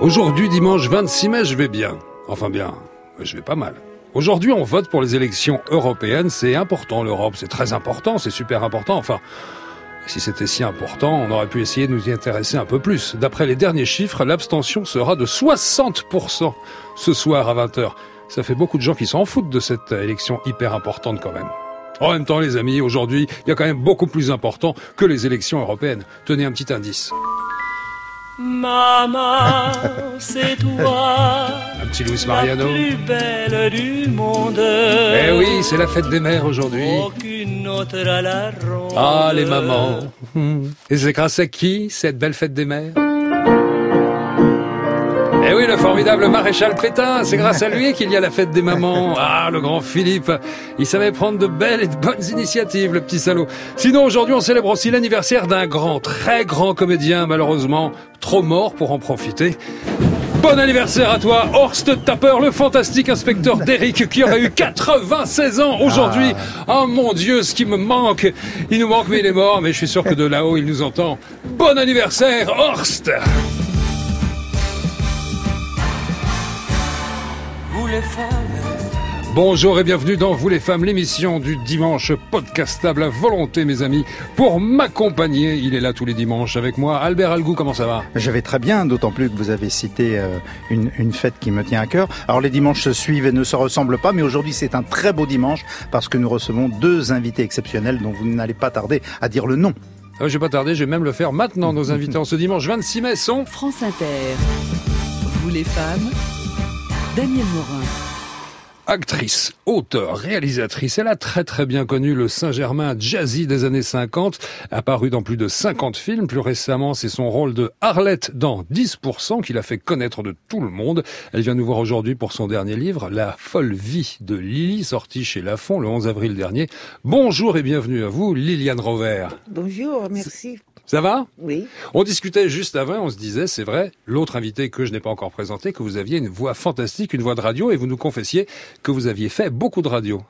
Aujourd'hui, dimanche 26 mai, je vais bien. Enfin bien, je vais pas mal. Aujourd'hui, on vote pour les élections européennes. C'est important, l'Europe. C'est très important. C'est super important. Enfin, si c'était si important, on aurait pu essayer de nous y intéresser un peu plus. D'après les derniers chiffres, l'abstention sera de 60% ce soir à 20h. Ça fait beaucoup de gens qui s'en foutent de cette élection hyper importante quand même. En même temps, les amis, aujourd'hui, il y a quand même beaucoup plus important que les élections européennes. Tenez un petit indice. Maman, c'est toi. Un petit Luis Mariano. La plus belle du monde. Eh oui, c'est la fête des mères aujourd'hui. Aucune autre à la ronde. Ah, les mamans. Et c'est grâce à qui, cette belle fête des mères? Eh oui, le formidable maréchal Pétain, c'est grâce à lui qu'il y a la fête des mamans. Ah, le grand Philippe, il savait prendre de belles et de bonnes initiatives, le petit salaud. Sinon, aujourd'hui, on célèbre aussi l'anniversaire d'un grand, très grand comédien, malheureusement, trop mort pour en profiter. Bon anniversaire à toi, Horst Tapper, le fantastique inspecteur d'Eric qui aurait eu 96 ans aujourd'hui. Oh mon Dieu, ce qui me manque. Il nous manque, mais il est mort, mais je suis sûr que de là-haut, il nous entend. Bon anniversaire, Horst les femmes. Bonjour et bienvenue dans Vous les femmes, l'émission du dimanche podcastable à volonté, mes amis. Pour m'accompagner, il est là tous les dimanches avec moi. Albert Algou, comment ça va? Je vais très bien, d'autant plus que vous avez cité euh, une, une fête qui me tient à cœur. Alors les dimanches se suivent et ne se ressemblent pas, mais aujourd'hui c'est un très beau dimanche parce que nous recevons deux invités exceptionnels dont vous n'allez pas tarder à dire le nom. Ah, Je vais pas tarder, je vais même le faire maintenant. Nos invités en ce dimanche 26 mai sont... France Inter. Vous les femmes, Daniel Morin. Actrice, auteure, réalisatrice, elle a très très bien connu le Saint-Germain jazzy des années 50, apparu dans plus de 50 films. Plus récemment, c'est son rôle de Arlette dans 10% qui l'a fait connaître de tout le monde. Elle vient nous voir aujourd'hui pour son dernier livre, La folle vie de Lily, sorti chez Lafon le 11 avril dernier. Bonjour et bienvenue à vous, Liliane Rover. Bonjour, merci. Ça va Oui. On discutait juste avant, on se disait, c'est vrai, l'autre invité que je n'ai pas encore présenté, que vous aviez une voix fantastique, une voix de radio, et vous nous confessiez que vous aviez fait beaucoup de radio.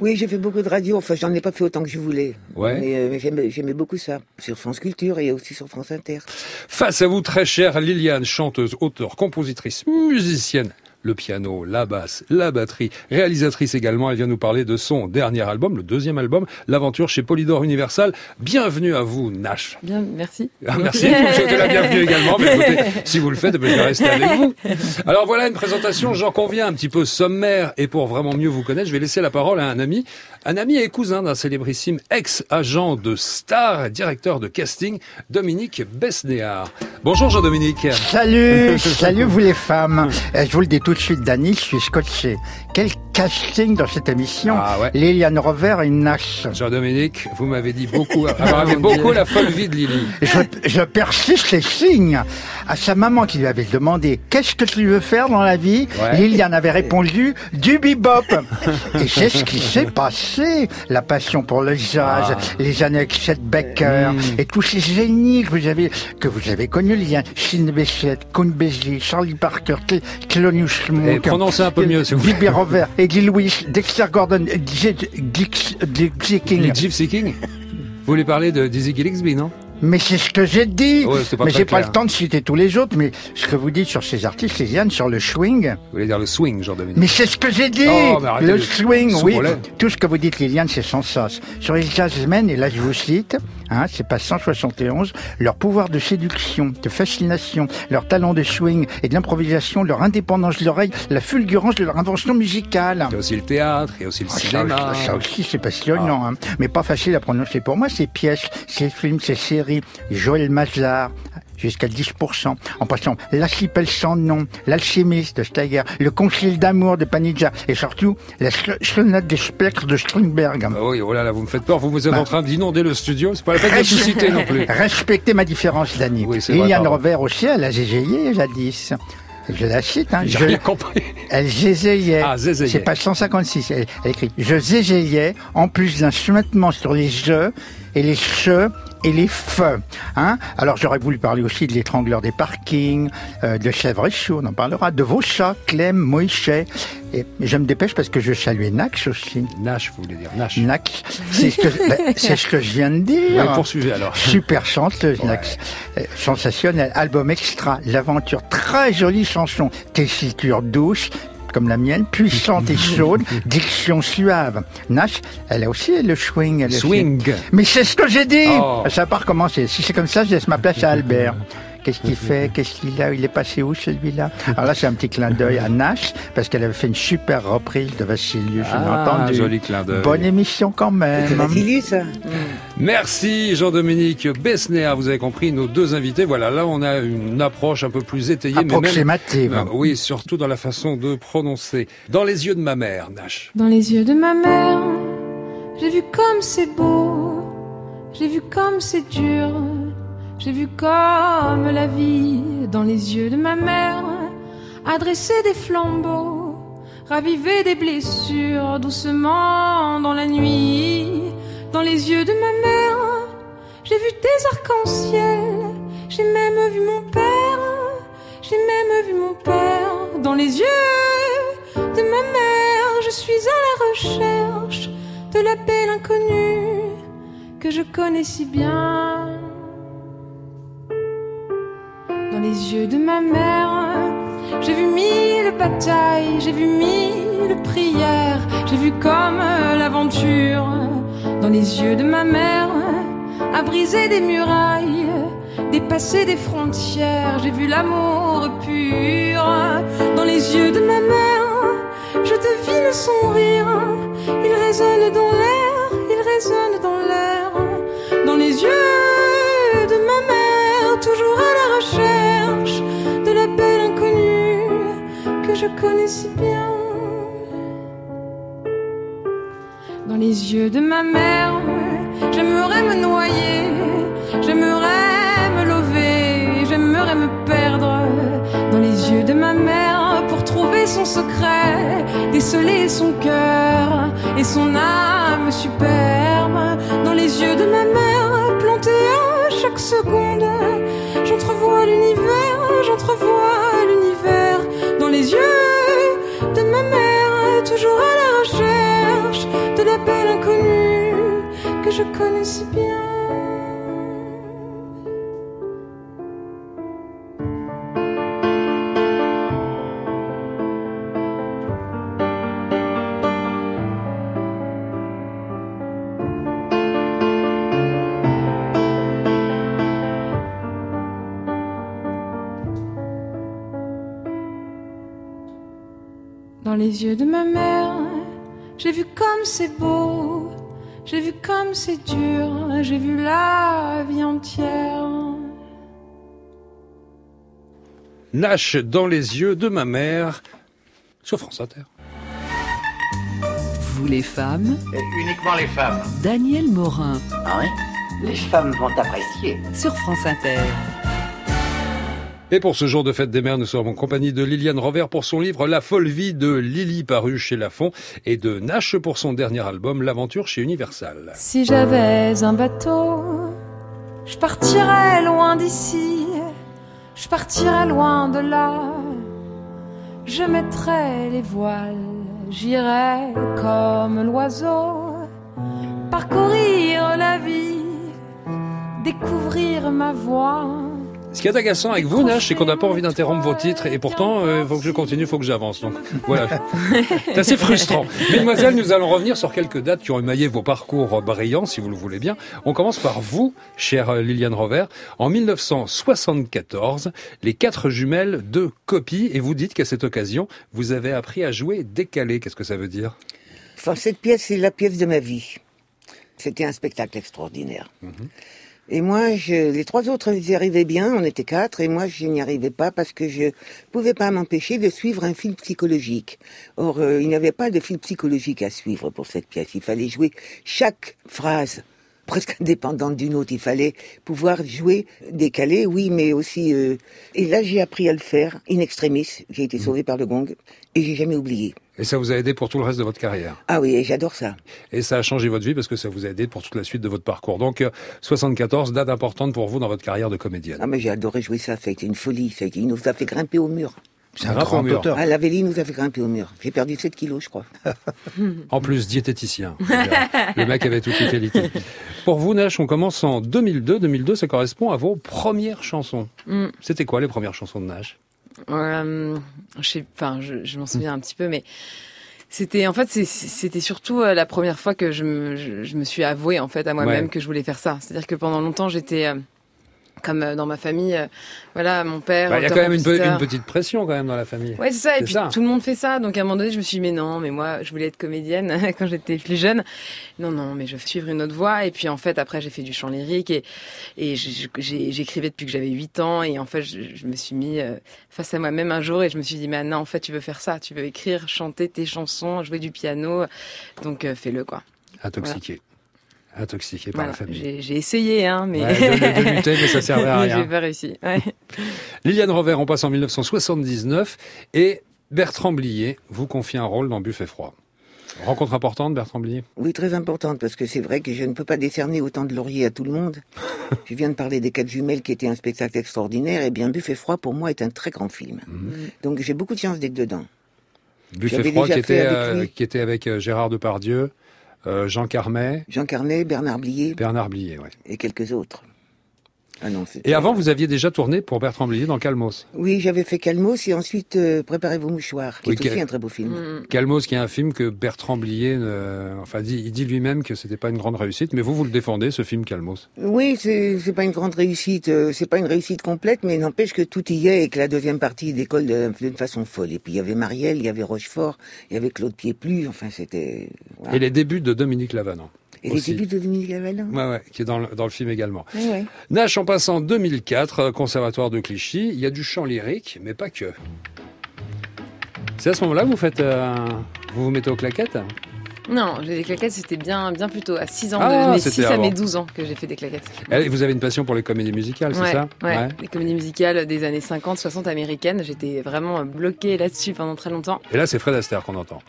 Oui, j'ai fait beaucoup de radio. Enfin, j'en ai pas fait autant que je voulais. Ouais. Mais, euh, mais j'aimais, j'aimais beaucoup ça. Sur France Culture et aussi sur France Inter. Face à vous, très chère Liliane, chanteuse, auteure, compositrice, musicienne. Le piano, la basse, la batterie, réalisatrice également. Elle vient nous parler de son dernier album, le deuxième album, L'aventure chez Polydor Universal. Bienvenue à vous, Nash. Bien, merci. Ah, merci, vous souhaitez la bienvenue également. Mais écoutez, si vous le faites, ben, je vais rester avec vous. Alors voilà une présentation, j'en conviens, un petit peu sommaire. Et pour vraiment mieux vous connaître, je vais laisser la parole à un ami, un ami et cousin d'un célébrissime ex-agent de Star, directeur de casting, Dominique Besnéard. Bonjour Jean-Dominique. Salut, salut vous les femmes. Euh, Je vous le dis tout suite, Dany, je suis scotché. Quel casting dans cette émission. Ah ouais. Liliane Rover et Nash. Jean-Dominique, vous m'avez dit beaucoup, vous m'avez beaucoup la folle vie de Lily. Je, je persiste les signes. À sa maman qui lui avait demandé qu'est-ce que tu veux faire dans la vie, Ouais. Liliane avait répondu du bebop. et c'est ce qui s'est passé. La passion pour le jazz, Ah. les années avec Chet Baker Mm. et tous ces génies que vous avez que vous avez connus, Liliane, Bechet, Count Basie, Charlie Parker, Cl- Thelonious Et Monk, prononcez un peu mieux, s'il vous. Phoebe Lewis, Dexter Gordon, Gypsy King. Les Gypsy King Vous voulez parler de Dizzy Gillespie, non? Mais c'est ce que j'ai dit. Ouais, mais j'ai pas le temps de citer tous les autres. Mais ce que vous dites sur ces artistes, Liliane, sur le swing. Vous voulez dire le swing, Jean-Dominique? Mais c'est ce que j'ai dit. Oh, le swing, oui. Tout ce que vous dites, Liliane, c'est sans sens. Sur les jazzmen, et là je vous cite, hein, c'est pas 171, leur pouvoir de séduction, de fascination, leur talent de swing et de l'improvisation, leur indépendance de l'oreille, la fulgurance de leur invention musicale. Il y a aussi le théâtre, il y a aussi le Ah, cinéma. ça aussi, c'est passionnant, hein. mais pas facile à prononcer. Pour moi, ces pièces, ces films, ces séries, Joël Mazar, jusqu'à 10%, en passant L'archipel sans nom, L'alchimiste de Steiger, Le concile d'amour de Panizza, et surtout La sonate des spectres de Strindberg. Ah oui, oh là là, vous me faites peur, vous, vous êtes Bah. en train d'inonder le studio, c'est pas la peine de citer non plus. Respectez ma différence, Dani. Oui, Liliane. Rover aussi, elle a zégayé jadis. Je la cite, hein. J'ai Je- rien compris. Elle zézayait. Ah. C'est page 156. Elle, elle écrit Je zézayais en plus d'un soumettement sur les jeux et les che et les feux. Hein Alors j'aurais voulu parler aussi de l'étrangleur des parkings, euh, de Chèvre et Chou, on en parlera, de vos chats, Clem, Moïse, Et je me dépêche parce que je salue Nax aussi. Nash, vous voulez dire. Nax, c'est ce, que, ben, c'est ce que je viens de dire. Ouais, poursuivez alors. Super chanteuse, Nax. Euh, Sensationnel. Album extra. L'aventure. Très jolie chanson. Tessiture douce. Comme la mienne, puissante et chaude, diction suave. Nash, elle a aussi le swing. elle a aussi- Swing. Mais c'est ce que j'ai dit Oh. Ça n'a pas recommencé. Si c'est comme ça, je laisse ma place à Albert. Qu'est-ce qu'il fait Qu'est-ce qu'il a Il est passé où celui-là? Alors là, c'est un petit clin d'œil à Nash, parce qu'elle avait fait une super reprise de Vassilius, Ah, entendu. joli clin d'œil. Bonne émission quand même. C'est Vassilius. Merci Jean-Dominique Besnéa. Vous avez compris, nos deux invités. Voilà, là on a une approche un peu plus étayée. mais même- Approximative. Oui, surtout dans la façon de prononcer. Dans les yeux de ma mère, Nash. Dans les yeux de ma mère, j'ai vu comme c'est beau, j'ai vu comme c'est dur, j'ai vu comme la vie dans les yeux de ma mère, adresser des flambeaux, raviver des blessures doucement dans la nuit. Dans les yeux de ma mère, j'ai vu des arcs-en-ciel, j'ai même vu mon père, j'ai même vu mon père dans les yeux de ma mère, je suis à la recherche de la belle inconnue que je connais si bien. Dans les yeux de ma mère, j'ai vu mille batailles, j'ai vu mille prières, j'ai vu comme l'aventure. Dans les yeux de ma mère, à briser des murailles, dépasser des frontières, j'ai vu l'amour pur. Dans les yeux de ma mère, je devine son rire. Je connais si bien. Dans les yeux de ma mère, j'aimerais me noyer, j'aimerais me lever, j'aimerais me perdre dans les yeux de ma mère pour trouver son secret, déceler son cœur et son âme superbe. Dans les yeux de ma mère, planté à chaque seconde, j'entrevois l'univers, j'entrevois de ma mère, toujours à la recherche de la belle inconnue que je connais si bien. Les yeux de ma mère, j'ai vu comme c'est beau, j'ai vu comme c'est dur, j'ai vu la vie entière. Nash dans les yeux de ma mère. Sur France Inter. Vous les femmes, uniquement les femmes. Daniel Morin Ah oui? Les femmes vont apprécier. sur France Inter. Et pour ce jour de fête des mères, nous sommes en compagnie de Liliane Rovert pour son livre La folle vie de Lily paru chez Lafon et de Nash pour son dernier album L'aventure chez Universal. Si j'avais un bateau, je partirais loin d'ici, je partirais loin de là. Je mettrais les voiles, j'irais comme l'oiseau, parcourir la vie, découvrir ma voie. Ce qui est agaçant avec vous, Nash, c'est qu'on n'a pas envie d'interrompre vos titres et pourtant, il faut que je continue, il faut que j'avance. Donc voilà, c'est assez frustrant. Mesdemoiselles, nous allons revenir sur quelques dates qui ont émaillé vos parcours brillants, si vous le voulez bien. On commence par vous, chère Liliane Rover. En 1974, les quatre jumelles de copie et vous dites qu'à cette occasion, vous avez appris à jouer décalé. Qu'est-ce que ça veut dire? Enfin, cette pièce, c'est la pièce de ma vie. C'était un spectacle extraordinaire. Et moi, je, les trois autres, ils y arrivaient bien, on était quatre, et moi, je n'y arrivais pas parce que je pouvais pas m'empêcher de suivre un film psychologique. Or, euh, il n'y avait pas de film psychologique à suivre pour cette pièce. Il fallait jouer chaque phrase presque indépendante d'une autre. Il fallait pouvoir jouer décalé, oui, mais aussi... euh, Et là, j'ai appris à le faire, in extremis. J'ai été sauvé par le gong, et j'ai jamais oublié. Et ça vous a aidé pour tout le reste de votre carrière? Ah oui, j'adore ça. Et ça a changé votre vie parce que ça vous a aidé pour toute la suite de votre parcours. Donc, euh, 74, date importante pour vous dans votre carrière de comédienne. Ah mais j'ai adoré jouer ça, ça a été une folie, ça a, été, il nous a fait grimper au mur. C'est un grand mur. auteur. Ah, la Vélie nous a fait grimper au mur. J'ai perdu 7 kilos, je crois. En plus, diététicien. Le mec avait toutes les qualités. Pour vous, Nash, on commence en 2002. 2002, ça correspond à vos premières chansons. Mm. C'était quoi les premières chansons de Nash? Euh, je sais, enfin, je, je m'en souviens un petit peu, mais c'était en fait c'était surtout euh, la première fois que je me, je, je me suis avouée en fait à moi-même Ouais. que je voulais faire ça. C'est-à-dire que pendant longtemps j'étais euh, comme euh, dans ma famille, euh, voilà, mon père. Bah, Il y a quand même une, petite pression quand même dans la famille. Ouais, c'est ça. Et puis ça. tout le monde fait ça. Donc à un moment donné, je me suis dit, mais non, mais moi, je voulais être comédienne quand j'étais plus jeune. Non, non, mais je vais suivre une autre voie. Et puis en fait, après, j'ai fait du chant lyrique et, et j'écrivais depuis que j'avais 8 ans. Et en fait, je, je me suis mis euh, face à moi-même un jour et je me suis dit, mais non, en fait, tu veux faire ça. Tu veux écrire, chanter tes chansons, jouer du piano. Donc euh, fais-le, quoi. Intoxiqué. Intoxiqué par Voilà. la famille. J'ai essayé, hein, mais. Ouais, de- de lutter, mais ça servait à rien. J'ai pas réussi. Ouais. Liliane Rovert, on passe en 1979 et Bertrand Blier vous confie un rôle dans Buffet froid. Rencontre importante, Bertrand Blier? Oui, très importante, parce que c'est vrai que je ne peux pas décerner autant de lauriers à tout le monde. je viens de parler des Quatre Jumelles, qui était un spectacle extraordinaire, et bien Buffet froid, pour moi, est un très grand film. Donc j'ai beaucoup de chance d'être dedans. Buffet froid qui déjà fait était, avec euh, qui était avec euh, Gérard Depardieu, Jean Carmet, Jean Carnet, Bernard Blier Bernard Blier. ouais. et quelques autres. Ah non, Et avant, vous aviez déjà tourné pour Bertrand Blier dans Calmos. Oui, j'avais fait Calmos et ensuite euh, Préparez vos mouchoirs, qui Oui, est aussi un très beau film. Mm. Calmos, qui est un film que Bertrand Blier, euh, enfin, dit, il dit lui-même que c'était pas une grande réussite, mais vous, vous le défendez, ce film Calmos. Oui, c'est pas une grande réussite, euh, c'est pas une réussite complète, mais n'empêche que tout y est et que la deuxième partie décolle d'une façon folle. Et puis il y avait Marielle, il y avait Rochefort, il y avait Claude Pieplu, enfin c'était... voilà. Et les débuts de Dominique Lavanant. Et les débuts de Dominique Lavalin. Ouais, ouais, qui est dans le, dans le film également. Ouais, ouais. Nash, en passe en 2004, euh, conservatoire de Clichy. Il y a du chant lyrique, mais pas que. C'est à ce moment-là que vous faites, euh, vous vous mettez aux claquettes? Non, j'ai des claquettes, c'était bien, bien plus tôt, à 6 ans, Ah, de mes c'était 6 à mes 12 ans que j'ai fait des claquettes. Et Vous avez une passion pour les comédies musicales, c'est ouais, ça? ouais. Les comédies musicales des années 50, 60 américaines, j'étais vraiment bloquée là-dessus pendant très longtemps. Et là, c'est Fred Astaire qu'on entend.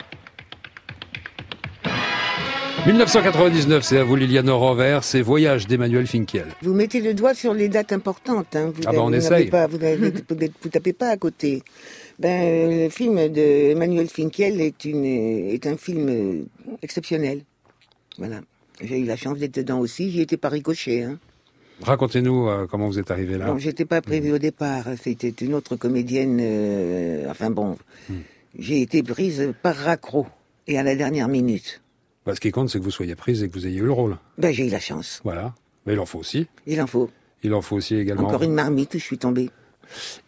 1999, c'est à vous Liliane Rover, c'est Voyage d'Emmanuel Finkiel. Vous mettez le doigt sur les dates importantes. Hein. Vous Ah bah, on vous essaye. Pas, vous, vous tapez pas à côté. Ben, le film de Emmanuel Finkiel est, une, est un film euh, exceptionnel. Voilà. J'ai eu la chance d'être dedans aussi. J'y étais pas ricochet. Hein. Racontez-nous euh, comment vous êtes arrivé là. Non, j'étais pas prévue au départ. C'était une autre comédienne. euh, enfin bon, Hmm. j'ai été prise par raccro et à la dernière minute. Bah, ce qui compte, c'est que vous soyez prise et que vous ayez eu le rôle. Ben, j'ai eu la chance. Voilà. Mais il en faut aussi. Il en faut. Il en faut aussi également. Encore une marmite je suis tombée.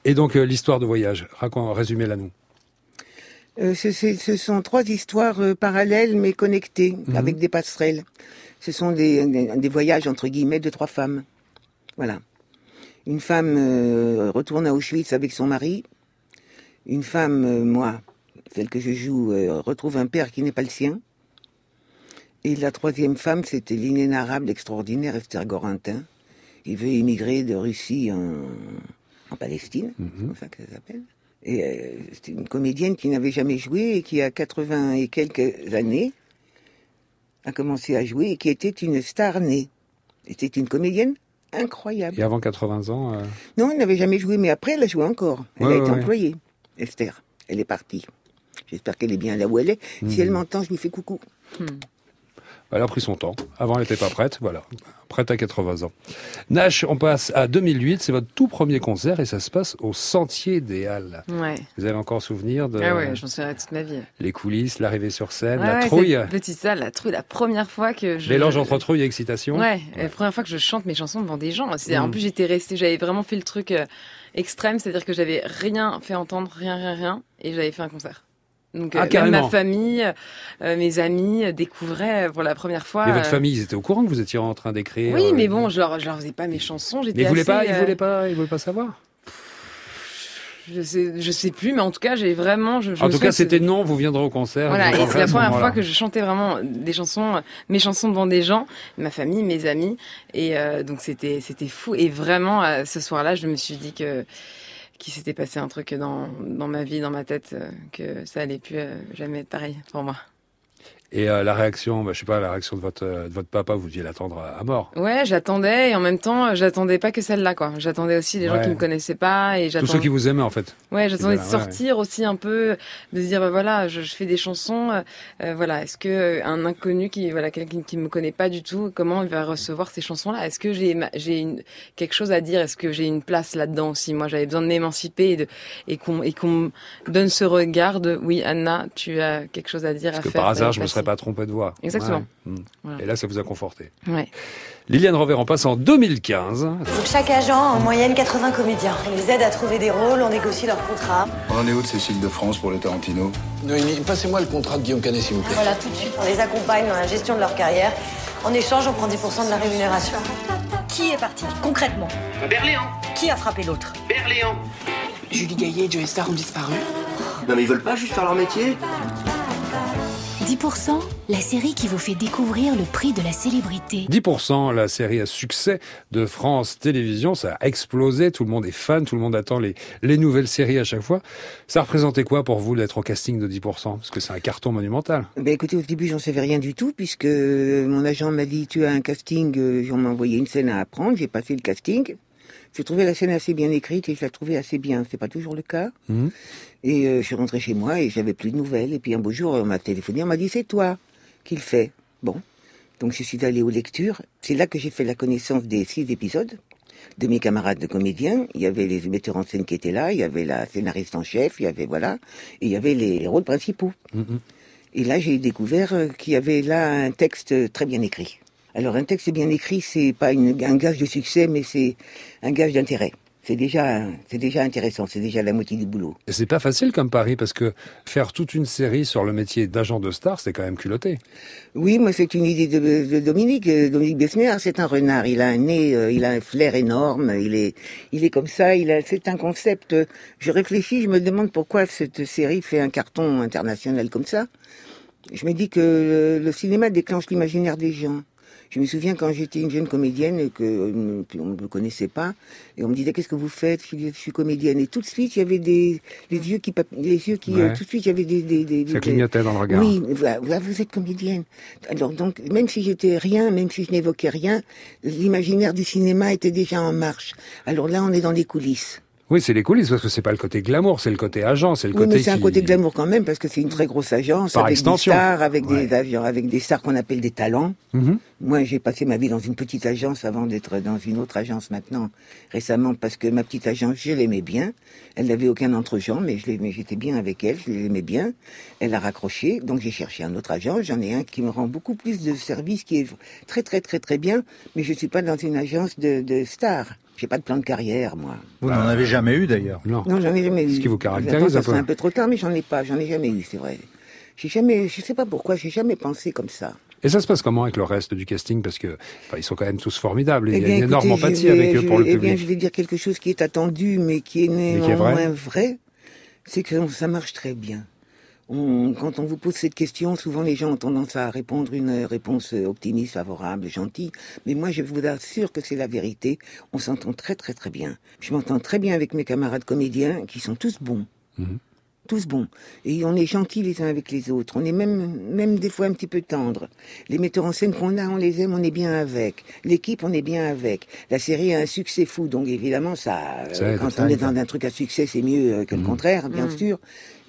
Et donc, euh, l'histoire de voyage. Résumez-la nous. Euh, ce, sont trois histoires euh, parallèles mais connectées Mhm. avec des passerelles. Ce sont des, des, des voyages entre guillemets de trois femmes. Voilà. Une femme retourne à Auschwitz avec son mari. Une femme, moi, celle que je joue, retrouve un père qui n'est pas le sien. Et la troisième femme, c'était l'inénarrable, extraordinaire Esther Gorintin. Il veut émigrer de Russie en, en Palestine, c'est comme ça que ça s'appelle. Et euh, c'était une comédienne qui n'avait jamais joué et qui, à 80 et quelques années, a commencé à jouer et qui était une star née. C'était une comédienne incroyable. Et avant 80 ans, euh, Non, elle n'avait jamais joué, mais après, elle a joué encore. Elle Ouais, a été ouais. employée, Esther. Elle est partie. J'espère qu'elle est bien là où elle est. Mhm. Si elle m'entend, je lui fais coucou. Elle a pris son temps. Avant, elle n'était pas prête. Voilà. Prête à 80 ans. Nash, on passe à 2008. C'est votre tout premier concert et ça se passe au Sentier des Halles. Ouais. Vous avez encore souvenir de Ah ouais, j'en souviendrai toute ma vie. les coulisses, l'arrivée sur scène, la ouais, trouille, petite salle, la trouille, la première fois que je. mélange entre trouille et excitation. Ouais, la première fois que je chante mes chansons devant des gens. C'est- En Mm. plus, j'étais restée, j'avais vraiment fait le truc euh, extrême, c'est-à-dire que j'avais rien fait entendre, rien, rien, rien, et j'avais fait un concert. Donc, Ah, euh, même ma famille, euh, mes amis euh, découvraient pour la première fois. Mais votre famille, ils étaient au courant que vous étiez en train d'écrire. Oui, mais bon, je leur, je leur faisais pas mes chansons. J'étais Mais ils voulaient pas, ils voulaient pas, ils voulaient pas savoir. Je sais, je sais plus, mais en tout cas, j'ai vraiment. Je, je En tout cas, c'était non, vous viendrez au concert. Voilà, et c'est la première fois que je chantais vraiment des chansons, mes chansons devant des gens, ma famille, mes amis, et euh, donc c'était c'était fou. Et vraiment, euh, ce soir-là, je me suis dit que qu'il s'était passé un truc dans dans ma vie, dans ma tête, euh, que ça allait plus euh, jamais être pareil pour moi. Et euh, la réaction, bah, je sais pas, la réaction de votre, euh, de votre papa, vous deviez l'attendre à, mort. Ouais, j'attendais et en même temps, j'attendais pas que celle-là, quoi. J'attendais aussi les gens qui me connaissaient pas et Tous j'attendais. ceux qui vous aimaient, en fait. Ouais, j'attendais de ouais. sortir aussi un peu, de se dire bah voilà, je, je fais des chansons, euh, euh, voilà, est-ce que euh, un inconnu qui voilà quelqu'un qui me connaît pas du tout, comment il va recevoir ces chansons-là? Est-ce que j'ai j'ai une quelque chose à dire? Est-ce que j'ai une place là-dedans aussi? Moi, j'avais besoin de m'émanciper et de et qu'on et qu'on me donne ce regard de oui, Anna, tu as quelque chose à dire Parce à que faire. par hasard, je me passer. Serais pas trompé de voix. Exactement. Ouais. Mm. Voilà. Et là, ça vous a conforté. Ouais. Liliane Rover en passe en 2015. Pour chaque agent, en moyenne 80 comédiens. On les aide à trouver des rôles, on négocie leurs contrats. On en est où de Cécile de France pour le Tarantino? Noémie, passez-moi le contrat de Guillaume Canet, s'il vous plaît. Voilà, tout de suite, on les accompagne dans la gestion de leur carrière. En échange, on prend 10% de la rémunération. Qui est parti, concrètement? Berléand Qui a frappé l'autre? Berléand Julie Gaillet et Joey Star ont disparu. Non mais ils veulent pas juste faire leur métier? 10%, la série qui vous fait découvrir le prix de la célébrité. 10%, la série à succès de France Télévisions, ça a explosé, tout le monde est fan, tout le monde attend les, les nouvelles séries à chaque fois. Ça représentait quoi pour vous d'être au casting de 10% Parce que c'est un carton monumental. Ben écoutez, au début, j'en savais rien du tout, puisque euh, mon agent m'a dit, tu as un casting, euh, on m'a envoyé une scène à apprendre, j'ai passé le casting. J'ai trouvé la scène assez bien écrite et je la trouvais assez bien. C'est pas toujours le cas. Mhm. Et euh, je suis rentrée chez moi et j'avais plus de nouvelles. Et puis un beau jour, on m'a téléphoné, on m'a dit, c'est toi qui le fais. Bon. Donc je suis allée aux lectures. C'est là que j'ai fait la connaissance des six épisodes de mes camarades de comédiens. Il y avait les metteurs en scène qui étaient là, il y avait la scénariste en chef, il y avait, voilà, et il y avait les rôles principaux. Mhm. Et là, j'ai découvert euh, qu'il y avait là un texte très bien écrit. Alors, un texte bien écrit, c'est pas une- un gage de succès, mais c'est un gage d'intérêt. C'est déjà, c'est déjà intéressant, c'est déjà la moitié du boulot. Et c'est pas facile comme pari, parce que faire toute une série sur le métier d'agent de star, c'est quand même culotté. Oui, moi, c'est une idée de, de Dominique. Euh, Dominique Besnéard, c'est un renard. Il a un nez, euh, il a un flair énorme. Il est, il est comme ça. Il a, c'est un concept. euh, Je réfléchis, je me demande pourquoi cette série fait un carton international comme ça. Je me dis que le, le cinéma déclenche l'imaginaire des gens. Je me souviens quand j'étais une jeune comédienne et que euh, on ne me connaissait pas et on me disait qu'est-ce que vous faites? Je suis comédienne et tout de suite il y avait des les yeux qui les yeux qui euh, tout de suite il y avait des des, des Ça clignotait dans le regard. oui, voilà, vous êtes comédienne. Alors donc, même si j'étais rien, même si je n'évoquais rien, l'imaginaire du cinéma était déjà en marche. Alors là, on est dans les coulisses. Oui, c'est les coulisses, parce que c'est pas le côté glamour, c'est le côté agent, c'est le Oui, côté mais c'est un côté glamour quand même, parce que c'est une très grosse agence, Par avec extension. des stars, avec Ouais. des avions, avec des stars qu'on appelle des talents. Mhm. Moi, j'ai passé ma vie dans une petite agence avant d'être dans une autre agence maintenant, récemment, parce que ma petite agence, je l'aimais bien. Elle n'avait aucun entre-gens, mais j'étais bien avec elle, je l'aimais bien. Elle a raccroché, donc j'ai cherché un autre agent. J'en ai un qui me rend beaucoup plus de services, qui est très très très très bien, mais je suis pas dans une agence de, de stars. J'ai pas de plan de carrière, moi. Vous n'en avez jamais eu d'ailleurs. Non. Non, j'en ai jamais eu. Ce qui vous caractérise un peu. un peu trop tard, mais j'en ai pas, j'en ai jamais eu, c'est vrai. J'ai jamais, je sais pas pourquoi, j'ai jamais pensé comme ça. Et ça se passe comment avec le reste du casting Parce que enfin, ils sont quand même tous formidables. Il y a bien, une énorme écoutez, empathie vais- avec eux je pour vais- le eh bien, public. je vais dire quelque chose qui est attendu, mais qui est qui est néanmoins vrai. vrai. C'est que ça marche très bien. Quand on vous pose cette question, souvent les gens ont tendance à répondre une réponse optimiste, favorable, gentille. Mais moi, je vous assure que c'est la vérité. On s'entend très très très bien. Je m'entends très bien avec mes camarades comédiens, qui sont tous bons. Mhm. Tous bons. Et on est gentils les uns avec les autres. On est même, même des fois un petit peu tendres. Les metteurs en scène qu'on a, on les aime, on est bien avec. L'équipe, on est bien avec. La série a un succès fou, donc évidemment, ça, euh, Ça quand on est dans un truc à succès, c'est mieux euh, que le Mhm. contraire, bien Mhm. sûr.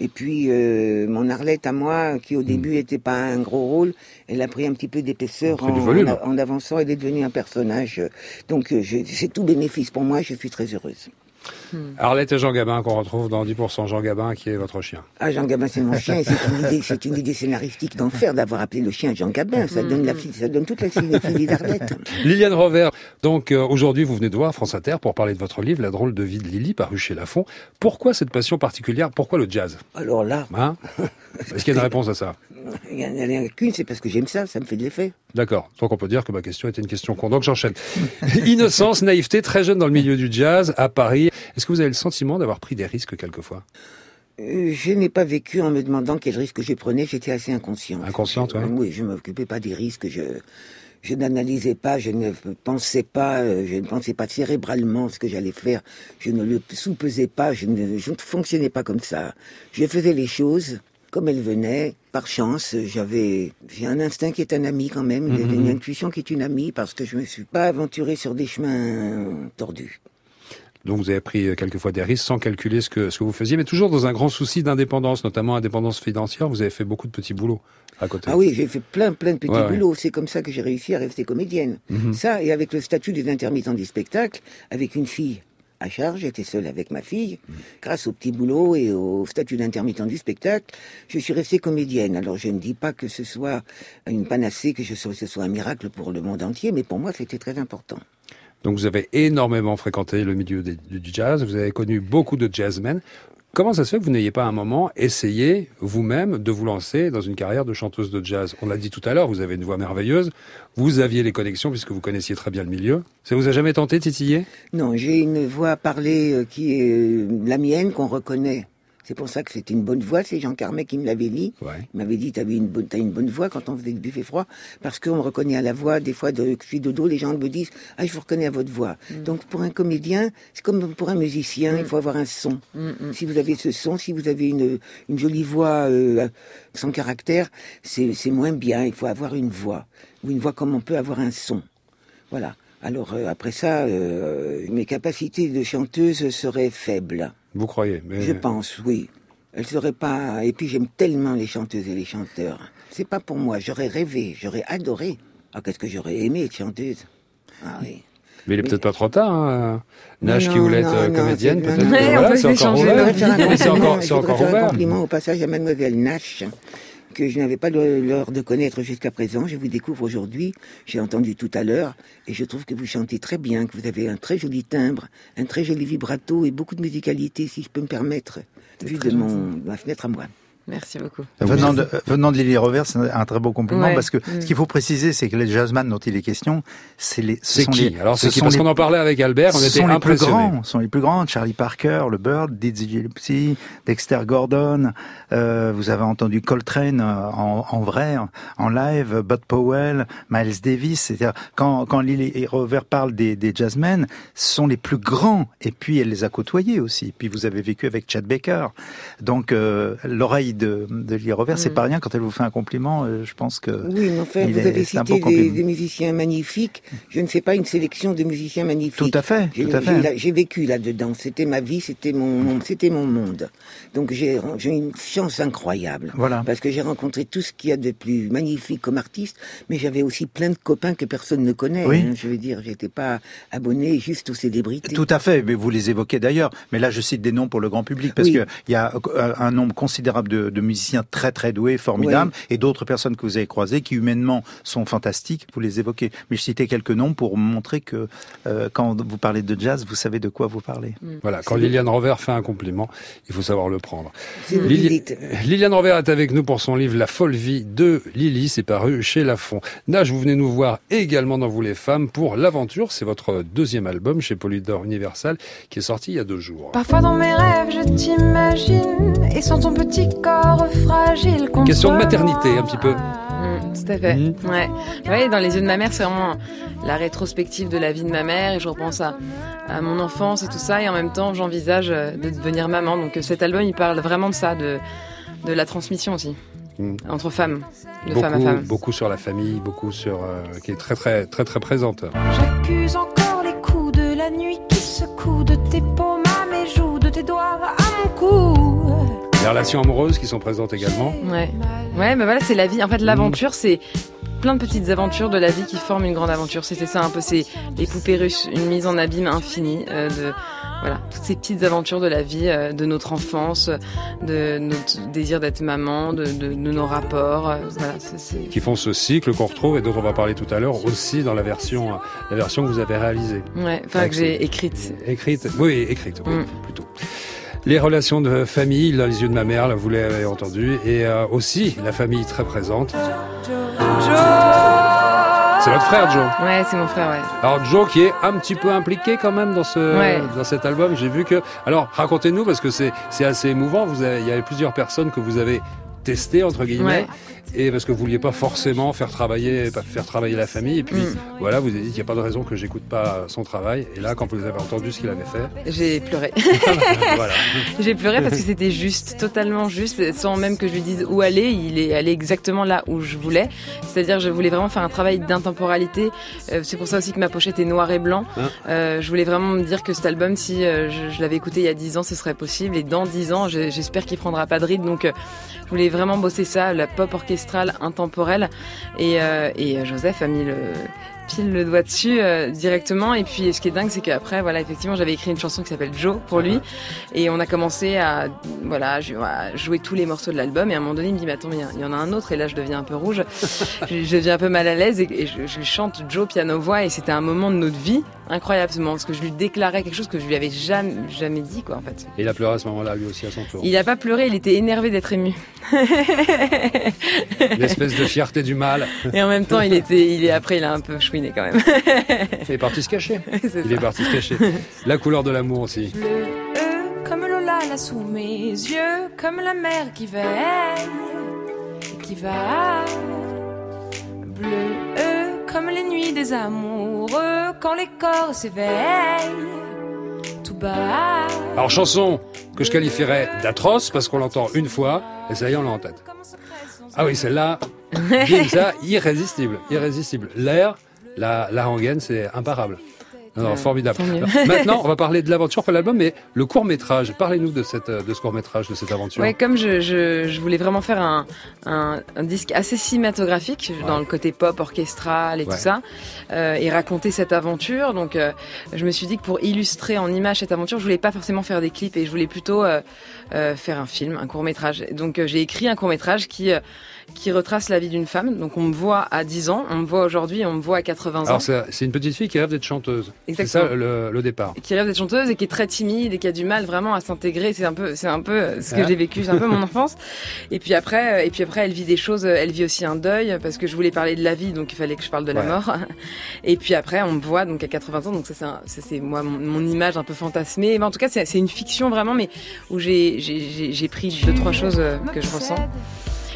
Et puis, euh, mon Arlette à moi, qui au début était pas un gros rôle, elle a pris un petit peu d'épaisseur en, volume. en avançant. Elle est devenue un personnage. euh, Donc, c'est tout bénéfice pour moi. Je suis très heureuse. Arlette et Jean Gabin qu'on retrouve dans 10% Jean Gabin qui est votre chien. Ah, Jean Gabin, c'est mon chien, et c'est une idée, c'est une idée scénaristique d'enfer d'avoir appelé le chien Jean Gabin. Ça donne la fille, ça donne toute la cinéphilie d'Arlette. Liliane Rover, donc euh, aujourd'hui vous venez de voir France Inter pour parler de votre livre La drôle de vie de Lily paru chez Lafon. Pourquoi cette passion particulière? Pourquoi le jazz? Alors là, hein? Est-ce qu'il y a une réponse à ça? Il y en a qu'une, c'est parce que j'aime ça, ça me fait de l'effet. D'accord. Donc on peut dire que ma question était une question con. Donc j'enchaîne. Innocence, naïveté, très jeune dans le milieu du jazz à Paris. Est-ce que vous avez le sentiment d'avoir pris des risques quelquefois? Euh, je n'ai pas vécu en me demandant quel risque je prenais, j'étais assez inconsciente. Inconsciente, ouais. Oui, je ne m'occupais pas des risques, je, je n'analysais pas, je ne pensais pas, euh, je ne pensais pas cérébralement ce que j'allais faire, je ne le sous-pesais pas, je ne, je ne fonctionnais pas comme ça. Je faisais les choses comme elle venait. Par chance, j'avais j'ai un instinct qui est un ami quand même, Mhm. une intuition qui est une amie parce que je me suis pas aventurée sur des chemins tordus. Donc vous avez pris euh, quelquefois des risques sans calculer ce que, ce que vous faisiez, mais toujours dans un grand souci d'indépendance, notamment indépendance financière. Vous avez fait beaucoup de petits boulots à côté. Ah oui, j'ai fait plein, plein de petits Ouais, ouais. boulots. C'est comme ça que j'ai réussi à rester comédienne. Mhm. Ça, et avec le statut des intermittents du spectacle, avec une fille à charge, j'étais seule avec ma fille. Grâce au petit boulot et au statut d'intermittent du spectacle, je suis restée comédienne. Alors je ne dis pas que ce soit une panacée, que ce soit un miracle pour le monde entier, mais pour moi, c'était très important. Donc vous avez énormément fréquenté le milieu du jazz, vous avez connu beaucoup de jazzmen. Comment ça se fait que vous n'ayez pas à un moment essayé vous-même de vous lancer dans une carrière de chanteuse de jazz? On l'a dit tout à l'heure, vous avez une voix merveilleuse, vous aviez les connexions puisque vous connaissiez très bien le milieu. Ça vous a jamais tenté, titiller? Non, j'ai une voix parlée euh, qui est euh, la mienne, qu'on reconnaît. C'est pour ça que c'était une bonne voix. C'est Jean Carmet qui me l'avait dit. Il m'avait dit, t'avais une bonne, t'as une bonne voix quand on faisait du buffet froid. Parce qu'on me reconnaît à la voix. Des fois, de, que je suis de dos, les gens me disent, ah, je vous reconnais à votre voix. Donc, pour un comédien, c'est comme pour un musicien, il faut avoir un son. Si vous avez ce son, si vous avez une, une jolie voix euh, sans caractère, c'est c'est moins bien. Il faut avoir une voix. Ou une voix comme on peut avoir un son. Voilà. Alors, euh, après ça, euh, mes capacités de chanteuse seraient faibles. Vous croyez mais... Je pense, oui. Elle serait pas. Et puis j'aime tellement les chanteuses et les chanteurs. C'est pas pour moi. J'aurais rêvé, j'aurais adoré. Ah, qu'est-ce que j'aurais aimé être chanteuse. Ah oui. Mais il est peut-être pas trop tard. Hein. Nash Non, qui voulait être non, euh, non, comédienne, peut-être. voilà, c'est encore ouvert. Je voudrais faire un C'est encore, compliment au passage à Mademoiselle Nash, que je n'avais pas l'heure de connaître jusqu'à présent. Je vous découvre aujourd'hui. J'ai entendu tout à l'heure, et je trouve que vous chantez très bien, que vous avez un très joli timbre, un très joli vibrato et beaucoup de musicalité, si je peux me permettre, vu de mon, ma fenêtre à moi. Merci beaucoup. Venant de, venant de Lily Rover, c'est un très beau compliment Ouais. parce que Mm. ce qu'il faut préciser, c'est que les jazzman dont il est question, c'est les. ce C'est sont qui les- Alors ce c'est qui sont Parce les- qu'on en parlait avec Albert, on ce était sont les plus grands, sont les plus grands. Charlie Parker, le Bird, Dizzy Gillespie, Dexter Gordon. euh, vous avez entendu Coltrane euh, en, en vrai, en- live, Bud Powell, Miles Davis. C'est-à-dire quand quand Lily Rover parle des, des jazzmen, ce sont les plus grands. Et puis elle les a côtoyés aussi. Puis vous avez vécu avec Chad Baker. Donc euh, l'oreille de, de Lily Rover, c'est Mm. pas rien. Quand elle vous fait un compliment, euh, je pense que Oui, mais enfin, vous est- avez cité des, musiciens magnifiques. Je ne fais pas une sélection de musiciens magnifiques. Tout à fait, J'ai tout à j'ai fait. la- j'ai vécu là-dedans. C'était ma vie, c'était mon, c'était mon monde. Donc j'ai une chance incroyable. Voilà. Parce que j'ai rencontré tout ce qu'il y a de plus magnifique comme artiste, mais j'avais aussi plein de copains que personne ne connaît. Oui. hein. je veux dire, j'étais pas abonné juste aux célébrités. Tout à fait, mais vous les évoquez d'ailleurs. Mais là, je cite des noms pour le grand public parce Oui. que il y a un nombre considérable de, de musiciens très très doués, formidables, et d'autres personnes que vous avez croisées qui humainement sont fantastiques. Vous les évoquez. Mais je citais quelques noms pour montrer que euh, quand vous parlez de jazz, vous savez de quoi vous parlez. Voilà, quand Liliane Rover fait un compliment, il faut savoir le prendre. Lili-. Liliane Rover est avec nous pour son livre La folle vie de Lily, c'est paru chez Lafon. Nage, vous venez nous voir également dans Vous les femmes pour L'Aventure, c'est votre deuxième album chez Polydor Universal qui est sorti il y a deux jours. Parfois dans mes rêves, je t'imagine et sans ton petit corps fragile. Question de maternité un petit peu. Mm, tout à fait. Mhm. Ouais. ouais, dans les yeux de ma mère, c'est vraiment la rétrospective de la vie de ma mère et je repense à, à mon enfance et tout ça et en même temps, j'envisage euh, de devenir maman. Donc euh, cet album, il parle vraiment de ça, de, de la transmission aussi Mm. entre femmes, de beaucoup, femme à femme. beaucoup sur la famille, beaucoup sur euh, qui est très très très très présente. J'accuse encore Les relations amoureuses qui sont présentes également. Ouais, ouais, mais voilà, c'est la vie. En fait, l'aventure, c'est plein de petites aventures de la vie qui forment une grande aventure. C'était ça un peu, c'est les poupées russes, une mise en abîme infinie euh, de voilà toutes ces petites aventures de la vie, euh, de notre enfance, de notre désir d'être maman, de, de, de nos rapports. euh, voilà, c'est qui font ce cycle qu'on retrouve et dont on va parler tout à l'heure aussi dans la version la version que vous avez réalisée. ouais, enfin que j'ai écrite. Écrite, oui, écrite, oui, Mm. plutôt. Les relations de famille, dans les yeux de ma mère, là, vous l'avez entendu, et euh, aussi la famille très présente. C'est votre frère Joe. Ouais, c'est mon frère, ouais. Alors Joe qui est un petit peu impliqué quand même dans ce Ouais. dans cet album. J'ai vu que alors racontez-nous parce que c'est c'est assez émouvant. Vous avez, il y avait plusieurs personnes que vous avez testées entre guillemets Ouais. Et parce que vous vouliez pas forcément faire travailler, faire travailler la famille. Et puis Mm. voilà, vous avez dit qu'il n'y a pas de raison que j'écoute pas son travail. Et là, quand vous avez entendu ce qu'il avait fait, J'ai pleuré. voilà. J'ai pleuré parce que c'était juste, totalement juste, sans même que je lui dise où aller. Il est allé exactement là où je voulais. C'est-à-dire, je voulais vraiment faire un travail d'intemporalité. Euh, c'est pour ça aussi que ma pochette est noir et blanc. Hein Euh, je voulais vraiment me dire que cet album, si euh, je, je l'avais écouté il y a 10 ans, ce serait possible. Et dans 10 ans, je- j'espère qu'il prendra pas de ride. Donc, je voulais vraiment bosser ça, la pop orchestrale intemporelle. Et, euh, et euh, Joseph a mis le pile le doigt dessus euh, directement. Et puis ce qui est dingue c'est qu'après voilà effectivement j'avais écrit une chanson qui s'appelle Joe pour lui. Et on a commencé à voilà à jouer tous les morceaux de l'album. Et à un moment donné il me dit mais attends il y en a un autre. Et là je deviens un peu rouge. Je, je deviens un peu mal à l'aise. Et, et je, je chante Joe piano voix et c'était un moment de notre vie incroyable ce moment parce que je lui déclarais quelque chose que je lui avais jamais jamais dit quoi en fait Et il a pleuré à ce moment-là, lui aussi, à son tour. il a pas pleuré il était énervé d'être ému Une espèce de fierté du mal. et en même temps il était il est après il a un peu chouiné quand même Il est parti se cacher. Il ça. est parti se cacher. La couleur de l'amour aussi. Bleu, euh, comme Lola là sous mes yeux, comme la mer qui veille et qui va. Bleu, euh, comme les nuits des amoureux, quand les corps s'éveillent, tout bas. Alors, chanson que je qualifierais d'atroce parce qu'on l'entend une fois et ça y est, on l'a en tête. Ah oui, celle-là, ça, irrésistible, irrésistible. L'air, la, la rengaine, c'est imparable. Non, non, Ouais, formidable. Alors, Maintenant, on va parler de l'aventure, pas l'album, mais le court métrage. Parlez-nous de cette, euh, de ce court métrage, de cette aventure. Ouais, comme je, je, je voulais vraiment faire un, un, un disque assez cinématographique dans le côté pop, orchestral et Ouais. tout ça, euh, et raconter cette aventure. Donc, euh, je me suis dit que pour illustrer en images cette aventure, je voulais pas forcément faire des clips et je voulais plutôt euh, euh, faire un film, un court métrage. Donc, euh, j'ai écrit un court métrage qui euh, qui retrace la vie d'une femme. Donc, on me voit à 10 ans, on me voit aujourd'hui, on me voit à 80 ans. Alors, c'est c'est une petite fille qui rêve d'être chanteuse. C'est Exactement. ça le, le départ. qui rêve d'être chanteuse et qui est très timide et qui a du mal vraiment à s'intégrer. C'est un peu, c'est un peu ce que Ouais. j'ai vécu, c'est un peu mon enfance. Et puis après, euh, et puis après, elle vit des choses. euh, Elle vit aussi un deuil parce que je voulais parler de la vie, donc il fallait que je parle de la Ouais. mort. Et puis après, on me voit donc à 80 ans, donc ça c'est, c'est moi mon, mon image un peu fantasmée. Mais en tout cas, c'est, c'est une fiction vraiment, mais où j'ai, j'ai, j'ai, j'ai pris deux trois choses euh, que je ressens.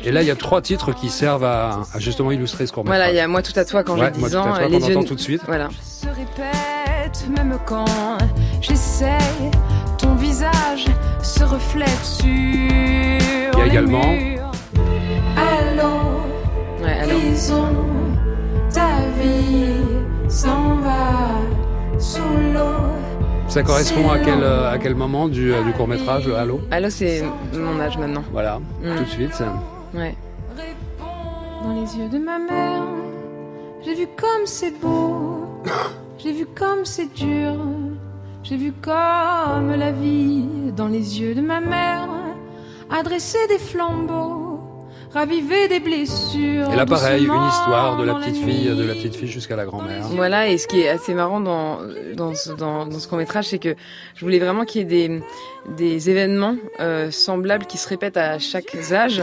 Et là, il y a trois titres qui servent à, à justement illustrer ce métrage. Voilà, il y a moi tout à toi quand Ouais, j'ai Moi 10 tout à ans, toi, les qu'on yeux. entend tout de suite. Voilà. se répète, même quand j'essaye, ton visage se reflète sur. Il y a également- Allô, Ouais, ta vie s'en va sous l'eau. Ça correspond à quel, euh, à quel moment du, euh, du court métrage, le Halo Allô, c'est mon âge maintenant. Voilà, Mm. tout de suite. Ouais. Dans les yeux de ma mère, j'ai vu comme c'est beau, j'ai vu comme c'est dur, j'ai vu comme la vie dans les yeux de ma mère, adresser des flambeaux, raviver des blessures. Et là, pareil, une histoire de la petite fille, de la petite fille jusqu'à la grand-mère. Voilà, et ce qui est assez marrant dans, dans ce, dans, dans ce court-métrage, c'est que je voulais vraiment qu'il y ait des, des événements euh, semblables qui se répètent à chaque âge.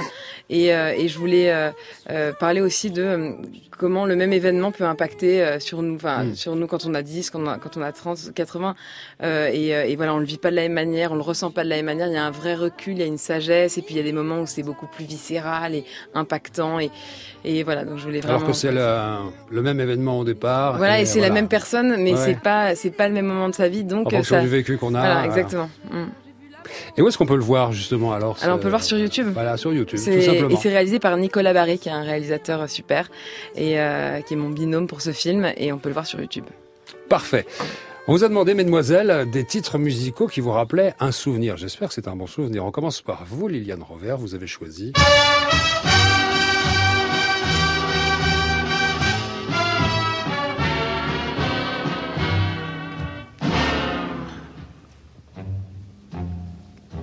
Et, euh, et je voulais euh, euh, parler aussi de euh, comment le même événement peut impacter euh, sur nous, enfin Mm. sur nous quand on a 10, quand on a, quand on a 30, 80. Euh, et, euh, et voilà, on le vit pas de la même manière, on le ressent pas de la même manière. Il y a un vrai recul, il y a une sagesse, et puis il y a des moments où c'est beaucoup plus viscéral et impactant. Et, et voilà, donc je voulais vraiment. Alors que c'est le, le même événement au départ. Voilà, et, c'est la même personne, mais Ouais. c'est pas c'est pas le même moment de sa vie, donc En fonction ça. du vécu qu'on a. Voilà, exactement. Mm. Et où est-ce qu'on peut le voir justement alors Alors on peut le voir sur YouTube. Voilà, sur YouTube, tout simplement. Et c'est réalisé par Nicolas Barré, qui est un réalisateur super et euh, qui est mon binôme pour ce film, et on peut le voir sur YouTube. Parfait. On vous a demandé, mesdemoiselles, des titres musicaux qui vous rappelaient un souvenir. J'espère que c'est un bon souvenir. On commence par vous, Liliane Rover. Vous avez choisi.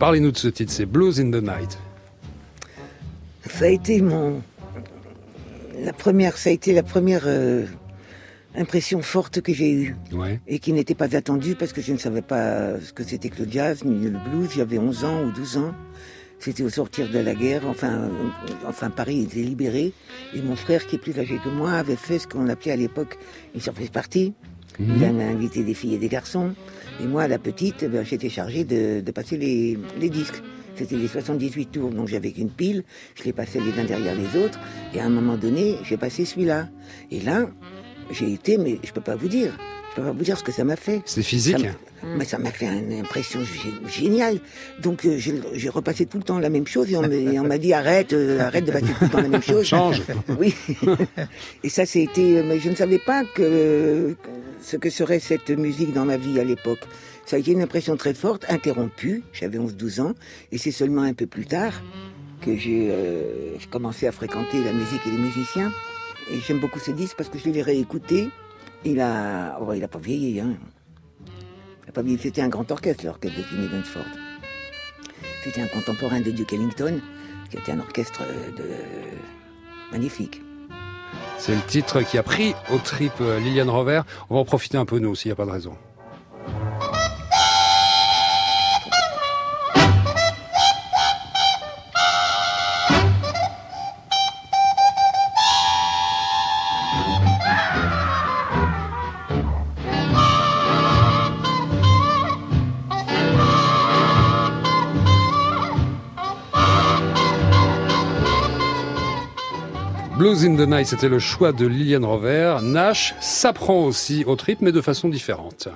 Parlez-nous de ce titre, c'est Blues in the Night. Ça a été mon la première, ça a été la première euh, impression forte que j'ai eue Ouais. et qui n'était pas attendue parce que je ne savais pas ce que c'était que le jazz ni le blues. J'avais 11 ans ou 12 ans. C'était au sortir de la guerre. Enfin, enfin Paris était libéré et mon frère, qui est plus âgé que moi, avait fait ce qu'on appelait à l'époque une surprise party. Mhm. Il avait invité des filles et des garçons. Et moi, la petite, ben, j'étais chargée de, passer les, disques. C'était les 78 tours, donc j'avais qu'une pile. Je les passais les uns derrière les autres. Et à un moment donné, j'ai passé celui-là. Et là, j'ai été, mais je peux pas vous dire. Peux pas vous dire ce que ça m'a fait. C'est physique Ça m'a- Mais ça m'a fait une impression gé- géniale. Donc euh, j'ai repassé tout le temps la même chose et on, me- et on m'a dit arrête, euh, arrête de passer tout le temps la même chose. Change. Oui. et ça, c'était. euh, Mais je ne savais pas que ce que serait cette musique dans ma vie à l'époque. Ça a été une impression très forte, interrompue. J'avais 11-12 ans, et c'est seulement un peu plus tard que j'ai euh, commencé à fréquenter la musique et les musiciens. Et j'aime beaucoup ce disque parce que je l'ai réécouté. Il a, oh, il a pas vieilli, hein. Il a pas vieilli. C'était un grand orchestre, l'orchestre de Philly Dunsford. C'était un contemporain de Duke Ellington, qui était un orchestre euh, de... magnifique. C'est le titre qui a pris au trip euh, Liliane Rover. On va en profiter un peu nous, s'il n'y a pas de raison. C'était le choix de Liliane Rover. Nash s'apprend aussi au trip, mais de façon différente.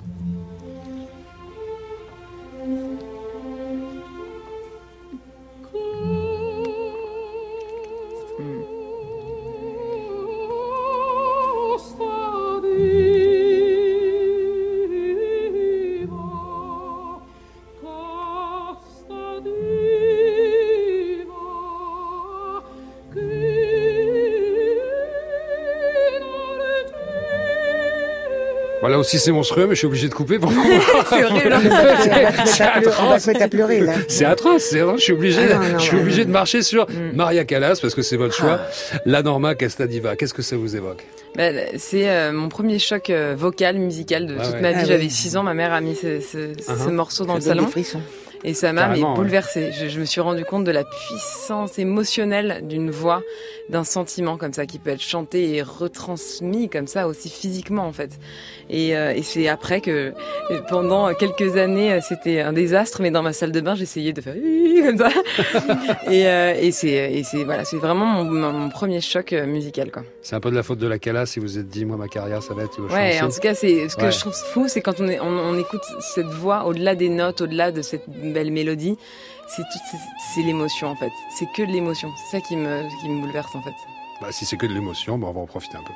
Aussi c'est monstrueux, mais je suis obligé de couper pour pouvoir. C'est horrible, on va se mettre à C'est pleurer- atroce. là. C'est atroce, c'est atroce. Je suis obligé, Ah non, non, je suis obligé de marcher sur Maria Callas parce que c'est votre choix. Ah. La Norma Castadiva. Qu'est-ce que ça vous évoque? Ben, c'est euh, mon premier choc euh, vocal, musical de Ah toute ouais. ma vie. Ah J'avais ouais. 6 ans, ma mère a mis ce, ce- ce morceau dans Ça le salon. des frissons. Et ça m'a bouleversée. Je, je me suis rendu compte de la puissance émotionnelle d'une voix, d'un sentiment comme ça qui peut être chanté et retransmis comme ça aussi physiquement en fait. Et, euh, et c'est après que euh, pendant quelques années euh, c'était un désastre, mais dans ma salle de bain j'essayais de faire comme ça. et euh, et c'est voilà c'est vraiment mon, mon- mon premier choc musical quoi. C'est un peu de la faute de la Callas si vous êtes dit, moi ma carrière ça va être le Ouais, chanson. en tout cas, c'est ce que Ouais. je trouve fou, c'est quand on, est, on, on écoute cette voix au-delà des notes, au-delà de cette belle mélodie, c'est l'émotion en fait. C'est que de l'émotion. C'est ça qui me, qui me bouleverse en fait. Bah, si c'est que de l'émotion, bah, on va en profiter un peu.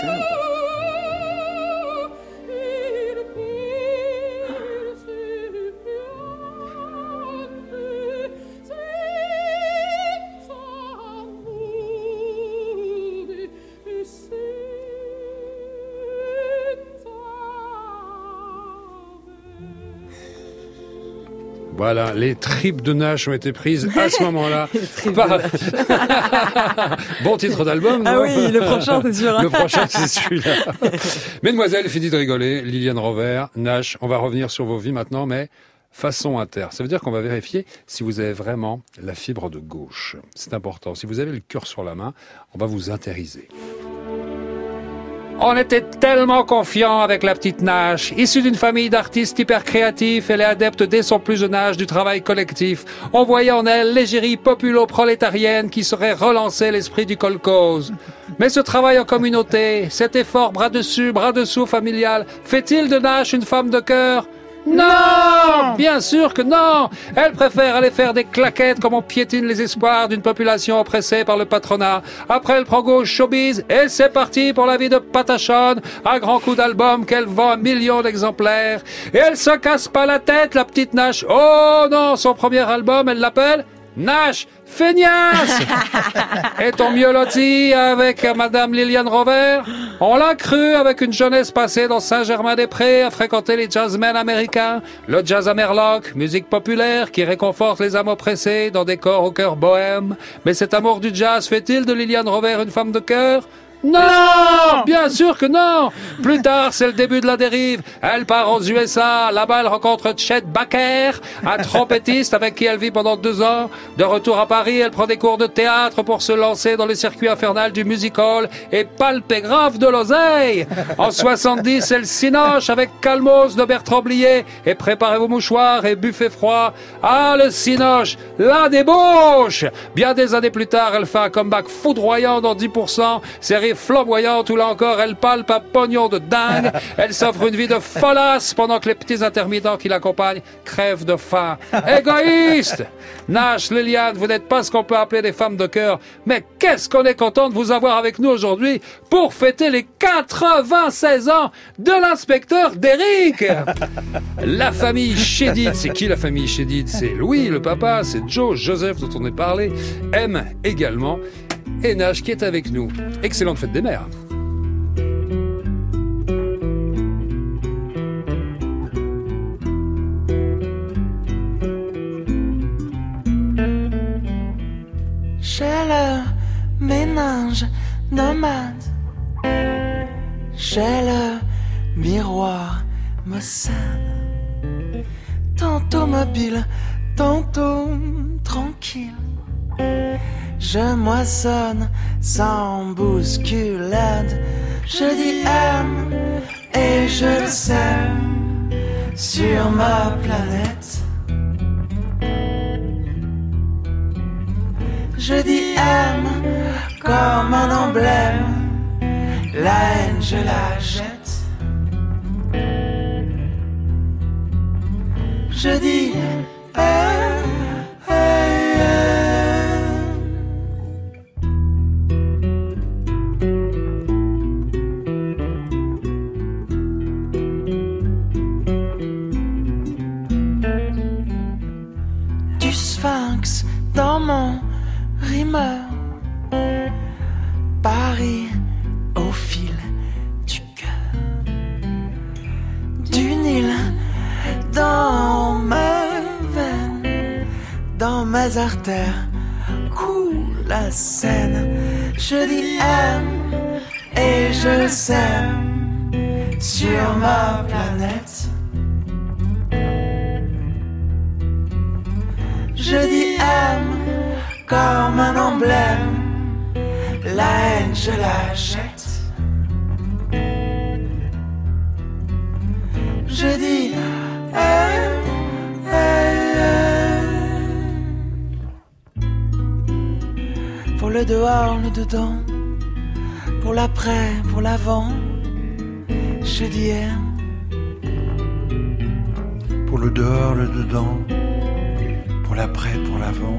Quel. Voilà, les tripes de Nash ont été prises à ce moment-là. par- bon titre d'album. Ah oui, le prochain, c'est sûr. le prochain, c'est celui-là. Mesdemoiselles, fini de rigoler. Liliane Rover, Nash, on va revenir sur vos vies maintenant, mais façon inter. Ça veut dire qu'on va vérifier si vous avez vraiment la fibre de gauche. C'est important. Si vous avez le cœur sur la main, on va vous intériser. On était tellement confiants avec la petite Nash. Issue d'une famille d'artistes hyper créatifs, elle est adepte dès son plus jeune âge du travail collectif. On voyait en elle l'égérie populo-prolétarienne qui saurait relancer l'esprit du kolkhoz. Mais ce travail en communauté, cet effort bras dessus, bras dessous familial, fait-il de Nash une femme de cœur? Non Bien sûr que non Elle préfère aller faire des claquettes comme on piétine les espoirs d'une population oppressée par le patronat. Après, elle prend gauche showbiz et c'est parti pour la vie de Patachon, à grand coup d'album qu'elle vend un million d'exemplaires. Et elle se casse pas la tête, la petite Nash. Oh non Son premier album, elle l'appelle Nash Feignasse. Et ton mieux loti avec Madame Liliane Rover On l'a cru avec une jeunesse passée dans Saint-Germain-des-Prés à fréquenter les jazzmen américains, le jazz amerloc, musique populaire qui réconforte les âmes oppressées dans des corps au cœur bohème. Mais cet amour du jazz fait-il de Liliane Rover une femme de cœur? Non bien sûr que non. Plus tard, c'est le début de la dérive. Elle part aux USA. Là-bas, elle rencontre Chet Baker, un trompettiste avec qui elle vit pendant deux ans. De retour à Paris, elle prend des cours de théâtre pour se lancer dans le circuit infernal du music hall et palper grave de l'oseille. En 70, elle sinoche avec Calmos de Bertrand Blier et préparez vos mouchoirs et buffet froid. Ah, le cinoche, la débauche! Bien des années plus tard, elle fait un comeback foudroyant dans 10%, série flamboyante où là encore, elle palpe un pognon de dingue. Elle s'offre une vie de folasse pendant que les petits intermittents qui l'accompagnent crèvent de faim. Égoïste! Nash, Liliane, vous n'êtes pas ce qu'on peut appeler des femmes de cœur, mais qu'est-ce qu'on est content de vous avoir avec nous aujourd'hui pour fêter les 96 ans de l'inspecteur d'Eric. La famille Chédid, c'est qui la famille Chédid? C'est Louis, le papa, c'est Joe, Joseph dont on est parlé, M également, Nash qui est avec nous. Excellente fête des mères. Le méninge nomade. Sans bousculade. Je dis aime et je le sème sur ma planète. Je dis aime comme un emblème. La haine, je la jette. Je dis Je la jette. Je dis aime, aime, aime. Pour le dehors, le dedans. Pour l'après, pour l'avant. Je dis. Pour le dehors, le dedans. Pour l'après, pour l'avant.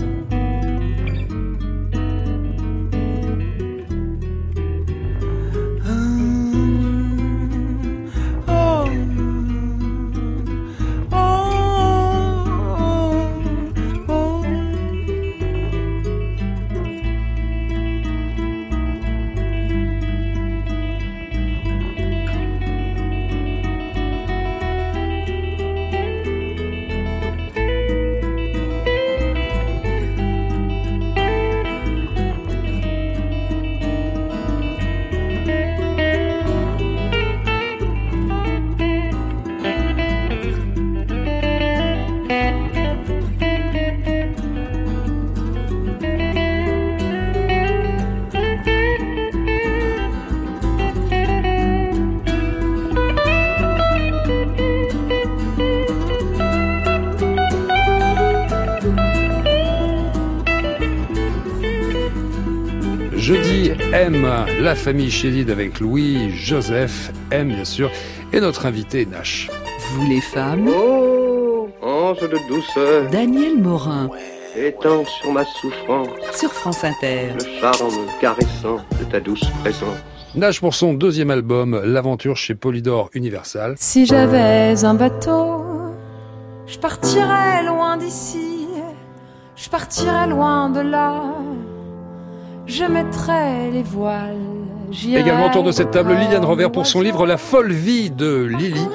La famille Chédid avec Louis, Joseph, M bien sûr, et notre invité Nash. Vous les femmes, Oh, ange de douceur, Daniel Morin, étends sur ma souffrance sur France Inter. le charme caressant de ta douce présence. Nash pour son deuxième album, L'aventure chez Polydor Universal. Si j'avais un bateau, je partirais loin d'ici, je partirais loin de là, je mettrais les voiles. Également autour de cette table, Liliane Rover pour son livre La folle vie de Lily,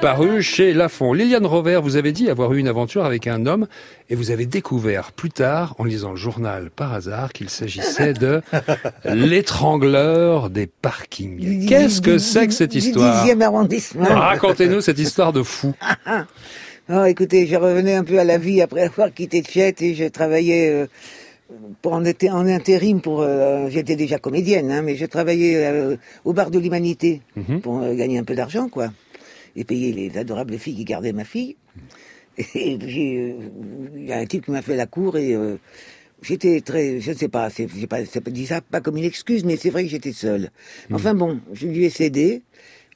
paru chez Lafon. Liliane Rover, vous avez dit avoir eu une aventure avec un homme et vous avez découvert plus tard, en lisant le journal par hasard, qu'il s'agissait de l'étrangleur des parkings. Qu'est-ce que c'est que cette Du histoire 10e arrondissement. Racontez-nous cette histoire de fou. Oh, écoutez, je revenais un peu à la vie après avoir quitté Fiat et je travaillais euh, en, en intérim pour. euh, J'étais déjà comédienne, hein, mais je travaillais euh, au bar de l'humanité Mhm. pour euh, gagner un peu d'argent, quoi, et payer les adorables filles qui gardaient ma fille. Et puis il y a un type qui m'a fait la cour et j'étais très, je ne sais pas, c'est pas, dit ça pas comme une excuse, mais c'est vrai que j'étais seule. Enfin bon, je lui ai cédé.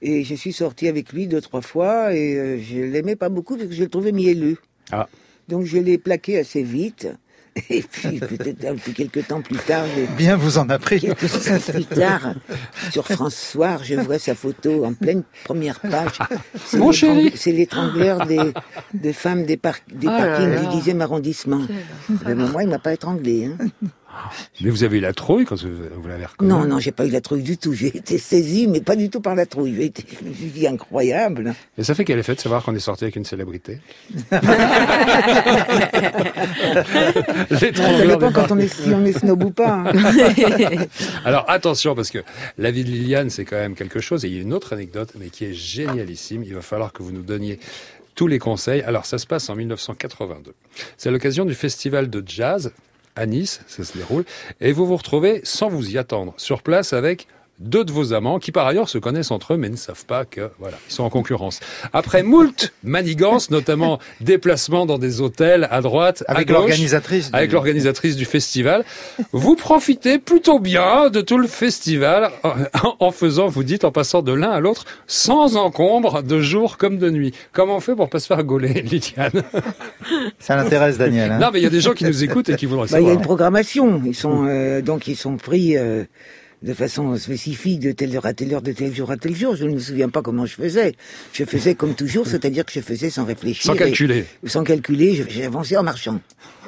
Et je suis sortie avec lui deux, trois fois, et je l'aimais pas beaucoup parce que je le trouvais mielleux. Ah. Donc je l'ai plaqué assez vite. Et puis peut-être un peu quelques temps plus tard, j'ai- Bien vous en a pris. quelques semaines plus tard, sur France Soir, je vois sa photo en pleine première page. C'est Mon chéri. C'est l'étrangleur des, des femmes des, par- des Oh là parkings là. du 10e arrondissement. Mais moi, il m'a pas étranglé. Hein. Mais vous avez eu la trouille quand vous, l'avez reconnu Non, non, j'ai pas eu la trouille du tout. J'ai été saisie, mais pas du tout par la trouille. J'ai été, je me suis dit incroyable. Et ça fait quel effet de savoir qu'on est sorti avec une célébrité Ça L'étrangleur dépend quand on est, si on est snob ou pas. hein. Alors attention, parce que la vie de Liliane, c'est quand même quelque chose. Et il y a une autre anecdote, mais qui est génialissime. Il va falloir que vous nous donniez tous les conseils. Alors ça se passe en 1982. C'est à l'occasion du festival de jazz à Nice, ça se déroule. Et vous vous retrouvez, sans vous y attendre, sur place avec deux de vos amants qui par ailleurs se connaissent entre eux mais ne savent pas que voilà ils sont en concurrence. Après moult manigances, notamment déplacements dans des hôtels à droite, à Avec l'organisatrice du- avec l'organisatrice du festival, vous profitez plutôt bien de tout le festival en, en faisant, vous dites, en passant de l'un à l'autre sans encombre, de jour comme de nuit. Comment on fait pour pas se faire gauler, Liliane Ça l'intéresse, Daniel. hein. Non, mais il y a des gens qui nous écoutent et qui voudraient Bah, il y a savoir. une programmation. Ils sont euh, donc ils sont pris euh, de façon spécifique de telle heure à telle heure, de tel jour à tel jour. Je ne me souviens pas comment je faisais. Je faisais comme toujours, c'est-à-dire que je faisais sans réfléchir. Sans et- calculer. sans calculer, avancé en marchant.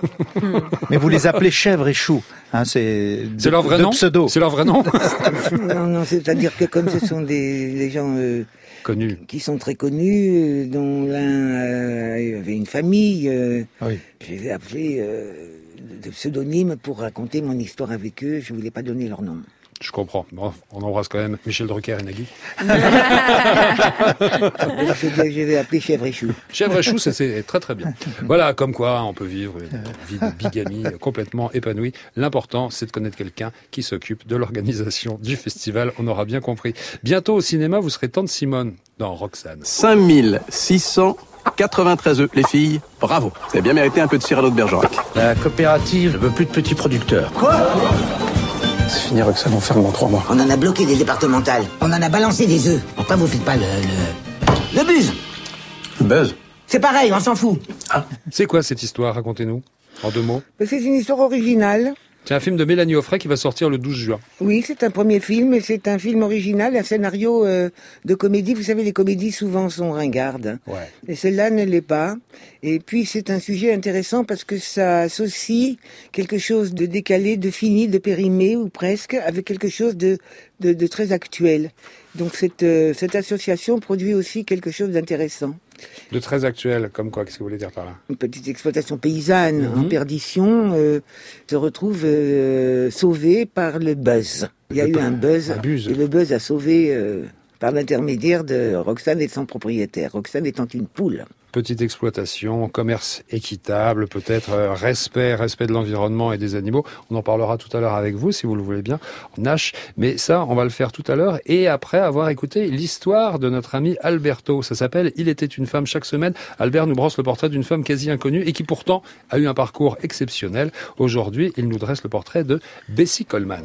Mais vous les appelez chèvre et chou. Hein, c'est C'est leur vrai de nom pseudo. C'est leur vrai nom non, non, c'est-à-dire que comme ce sont des, des gens euh, qui sont très connus, euh, dont l'un euh, avait une famille, euh, Oui. je les ai appelés euh, de pseudonymes pour raconter mon histoire avec eux. Je voulais pas donner leur nom. Je comprends. Bon, on embrasse quand même Michel Drucker et Nagui. Vais appeler chèvre et chou. Chèvre et chou, ça, c'est très très bien. Voilà, comme quoi on peut vivre une vie de bigamie complètement épanouie. L'important, c'est de connaître quelqu'un qui s'occupe de l'organisation du festival. On aura bien compris. Bientôt au cinéma, vous serez Tante Simone dans Roxane. 5693 œufs, les filles, bravo. Vous avez bien mérité un peu de Cyrano de Bergerac. La coopérative ne veut plus de petits producteurs. Quoi? C'est fini, Roxane, on ferme dans trois mois. On en a bloqué des départementales. On en a balancé des œufs. Pourquoi vous faites pas le... Le, le buzz Buzz C'est pareil, on s'en fout. C'est quoi cette histoire? Racontez-nous. En deux mots. C'est une histoire originale. C'est un film de Mélanie Offray qui va sortir le 12 juin. Oui, c'est un premier film, et c'est un film original, un scénario euh, de comédie. Vous savez, les comédies souvent sont ringardes. Ouais. Et celle-là ne l'est pas. Et puis c'est un sujet intéressant parce que ça associe quelque chose de décalé, de fini, de périmé ou presque, avec quelque chose de, de, de très actuel. Donc cette, euh, cette association produit aussi quelque chose d'intéressant. De très actuel, comme quoi Qu'est-ce que vous voulez dire par là? Une petite exploitation paysanne Mhm. en perdition euh, se retrouve euh, sauvée par le buzz. Il y a Le eu un buzz, un buzz. et le buzz a sauvé euh, par l'intermédiaire de Roxane et de son propriétaire. Roxane étant une poule. Petite exploitation, commerce équitable, peut-être euh, respect, respect de l'environnement et des animaux. On en parlera tout à l'heure avec vous, si vous le voulez bien, Nash. Mais ça, on va le faire tout à l'heure. Et après avoir écouté l'histoire de notre ami Alberto, ça s'appelle Il était une femme chaque semaine. Albert nous brosse le portrait d'une femme quasi inconnue et qui pourtant a eu un parcours exceptionnel. Aujourd'hui, il nous dresse le portrait de Bessie Coleman.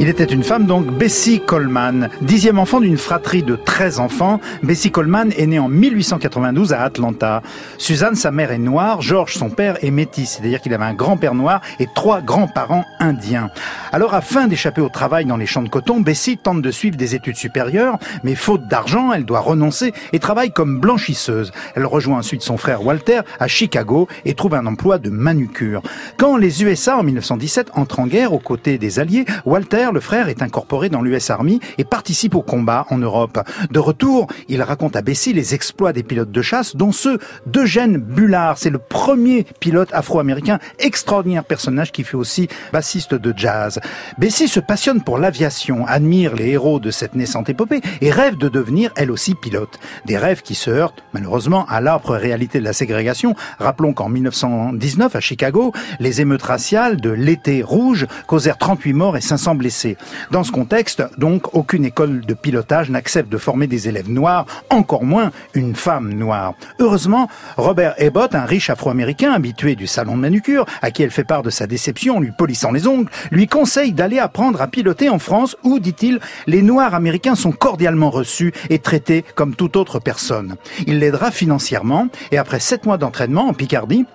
Il était une femme, donc Bessie Coleman, dixième enfant d'une fratrie de 13 enfants. Bessie Coleman est née en 1892 à Atlanta. Suzanne, sa mère est noire, George, son père, est métis, c'est-à-dire qu'il avait un grand-père noir et trois grands-parents indiens. Alors, afin d'échapper au travail dans les champs de coton, Bessie tente de suivre des études supérieures, mais faute d'argent, elle doit renoncer et travaille comme blanchisseuse. Elle rejoint ensuite son frère Walter à Chicago et trouve un emploi de manucure. Quand les USA, en 1917, entrent en guerre aux côtés des Alliés, Walter le frère est incorporé dans l'US Army et participe au combat en Europe. De retour, il raconte à Bessie les exploits des pilotes de chasse, dont ceux d'Eugène Bullard. C'est le premier pilote afro-américain, extraordinaire personnage qui fut aussi bassiste de jazz. Bessie se passionne pour l'aviation, admire les héros de cette naissante épopée et rêve de devenir elle aussi pilote. Des rêves qui se heurtent malheureusement à l'âpre réalité de la ségrégation. Rappelons qu'en 1919 à Chicago, les émeutes raciales de l'été rouge causèrent 38 morts et 500 blessés. Dans ce contexte, donc, aucune école de pilotage n'accepte de former des élèves noirs, encore moins une femme noire. Heureusement, Robert Ebbott, un riche afro-américain habitué du salon de manucure, à qui elle fait part de sa déception en lui polissant les ongles, lui conseille d'aller apprendre à piloter en France où, dit-il, les noirs américains sont cordialement reçus et traités comme toute autre personne. Il l'aidera financièrement et après sept mois d'entraînement en Picardie,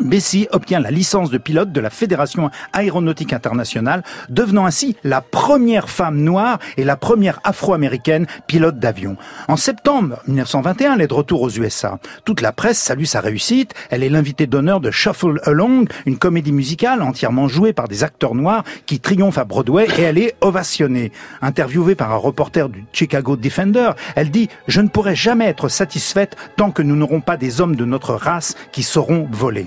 Bessie obtient la licence de pilote de la Fédération aéronautique internationale, devenant ainsi la première femme noire et la première afro-américaine pilote d'avion. En septembre 1921, elle est de retour aux USA. Toute la presse salue sa réussite. Elle est l'invitée d'honneur de Shuffle Along, une comédie musicale entièrement jouée par des acteurs noirs qui triomphent à Broadway et elle est ovationnée. Interviewée par un reporter du Chicago Defender, elle dit « Je ne pourrai jamais être satisfaite tant que nous n'aurons pas des hommes de notre race qui sauront voler ».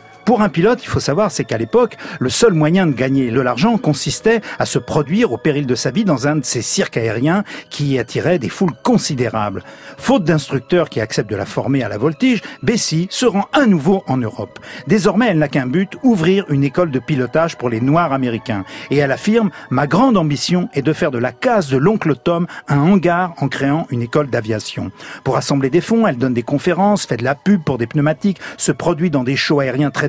Pour un pilote, il faut savoir, c'est qu'à l'époque, le seul moyen de gagner de l'argent consistait à se produire au péril de sa vie dans un de ces cirques aériens qui attiraient des foules considérables. Faute d'instructeurs qui acceptent de la former à la voltige, Bessie se rend à nouveau en Europe. Désormais, elle n'a qu'un but, ouvrir une école de pilotage pour les Noirs américains. Et elle affirme, ma grande ambition est de faire de la case de l'oncle Tom un hangar en créant une école d'aviation. Pour assembler des fonds, elle donne des conférences, fait de la pub pour des pneumatiques, se produit dans des shows aériens très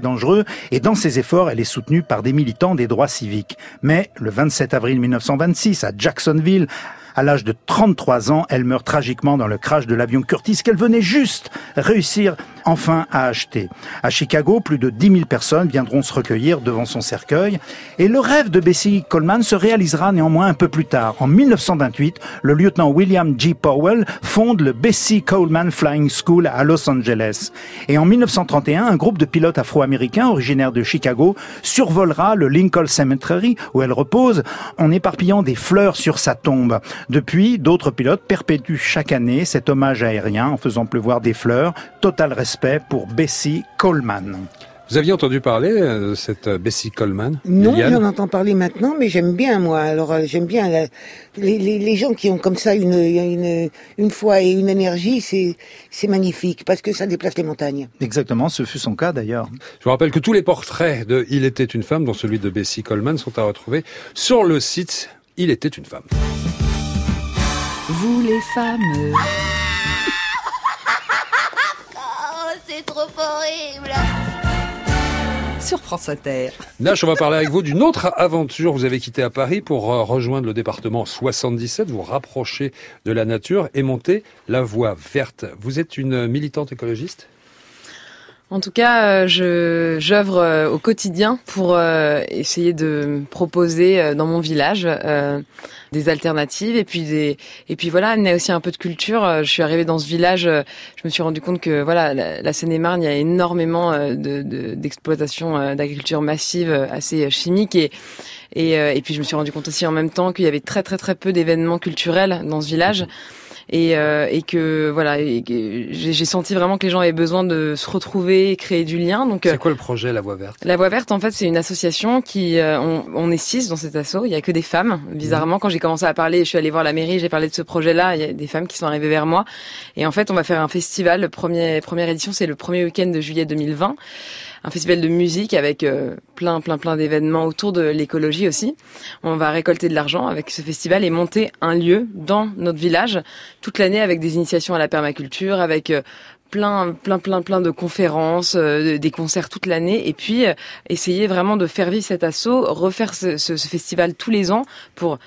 et dans ses efforts, elle est soutenue par des militants des droits civiques. Mais le 27 avril 1926, à Jacksonville, à l'âge de 33 ans, elle meurt tragiquement dans le crash de l'avion Curtis qu'elle venait juste réussir enfin à acheter. À Chicago, plus de 10 000 personnes viendront se recueillir devant son cercueil et le rêve de Bessie Coleman se réalisera néanmoins un peu plus tard. En 1928, le lieutenant William G. Powell fonde le Bessie Coleman Flying School à Los Angeles. Et en 1931, un groupe de pilotes afro-américains originaires de Chicago survolera le Lincoln Cemetery où elle repose en éparpillant des fleurs sur sa tombe. Depuis, d'autres pilotes perpétuent chaque année cet hommage aérien en faisant pleuvoir des fleurs. Total pour Bessie Coleman. Vous aviez entendu parler euh, de cette euh, Bessie Coleman Non, j'en entends parler maintenant, mais j'aime bien moi. Alors euh, j'aime bien la- les, les, les gens qui ont comme ça une, une, une foi et une énergie, c'est c'est magnifique parce que ça déplace les montagnes. Exactement, ce fut son cas d'ailleurs. Je vous rappelle que tous les portraits de Il était une femme, dont celui de Bessie Coleman, sont à retrouver sur le site Il était une femme. Vous les femmes. C'est trop horrible. Sur France Inter. Nash, on va parler avec vous d'une autre aventure. Vous avez quitté à Paris pour euh, rejoindre le département 77, vous rapprocher de la nature et monter la voie verte. Vous êtes une militante écologiste? En tout cas, euh, je j'œuvre euh, au quotidien pour euh, essayer de proposer dans mon village des alternatives. Et puis des et puis voilà amener aussi un peu de culture. Je suis arrivée dans ce village, je me suis rendu compte que voilà la, Seine-et-Marne, il y a énormément de de- d'exploitation d'agriculture massive assez chimique. Et et, et puis je me suis rendu compte aussi en même temps qu'il y avait très très très peu d'événements culturels dans ce village et, euh, et que voilà j'ai senti vraiment que les gens avaient besoin de se retrouver et créer du lien donc euh, C'est quoi le projet La Voie Verte? La Voix Verte, en fait, c'est une association qui, euh, on, on est six dans cet asso. Il y a que des femmes. Bizarrement, quand j'ai commencé à parler, je suis allée voir la mairie, j'ai parlé de ce projet-là. Il y a des femmes qui sont arrivées vers moi. Et en fait, on va faire un festival. Le premier, première édition, c'est le premier week-end de juillet 2020. Un festival de musique avec euh, plein, plein, plein d'événements autour de l'écologie aussi. On va récolter de l'argent avec ce festival et monter un lieu dans notre village toute l'année avec des initiations à la permaculture, avec euh, plein, plein, plein, plein de conférences, euh, des concerts toute l'année, et puis euh, essayer vraiment de faire vivre cet assaut, refaire ce, ce- ce festival tous les ans pour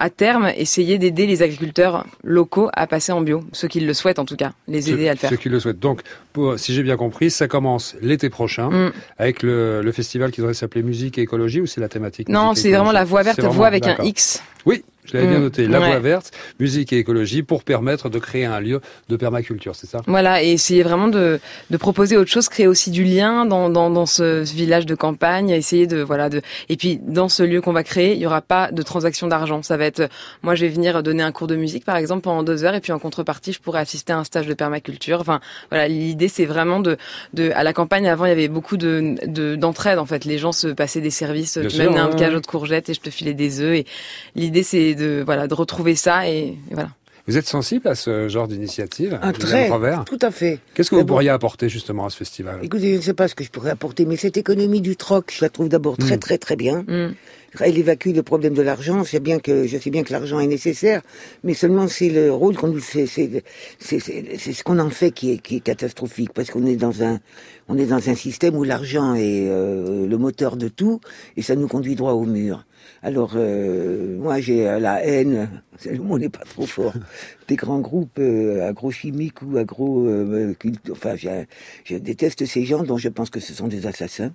à terme essayer d'aider les agriculteurs locaux à passer en bio, ceux qui le souhaitent en tout cas, les aider ceux, à le faire. Ceux qui le souhaitent. Donc, pour, si j'ai bien compris, ça commence l'été prochain Mm. avec le, le festival qui devrait s'appeler Musique et écologie ou c'est la thématique Non, c'est vraiment la voie verte, vraiment- voie avec un. X. Oui, Je l'avais bien Mm. noté. La Ouais. voie verte, musique et écologie pour permettre de créer un lieu de permaculture, c'est ça? Voilà, et essayer vraiment de, de proposer autre chose, créer aussi du lien dans, dans, dans ce village de campagne, essayer de voilà de et puis dans ce lieu qu'on va créer, il y aura pas de transaction d'argent. Ça va être moi je vais venir donner un cours de musique par exemple pendant deux heures et puis en contrepartie je pourrais assister à un stage de permaculture. Enfin voilà, l'idée c'est vraiment de de à la campagne avant il y avait beaucoup de de- d'entraide en fait. Les gens se passaient des services, Bien tu m'amenais un cajot de courgettes et je te filais des œufs et l'idée c'est de voilà de retrouver ça et, et voilà. Vous êtes sensible à ce genre d'initiative Un trait, Provert tout à fait. Qu'est-ce que vous pourriez apporter justement à ce festival? Écoutez, je ne sais pas ce que je pourrais apporter, mais cette économie du troc, je la trouve d'abord très Mm. très très bien. Elle évacue le problème de l'argent. Je sais bien que je sais bien que l'argent est nécessaire, mais seulement c'est le rôle qu'on nous fait, c'est c'est c'est c'est ce qu'on en fait qui est qui est catastrophique parce qu'on est dans un on est dans un système où l'argent est euh, le moteur de tout et ça nous conduit droit au mur. Alors euh, moi j'ai euh, la haine, le mot n'est pas trop fort, des grands groupes euh, agrochimiques ou agro enfin je déteste ces gens dont je pense que ce sont des assassins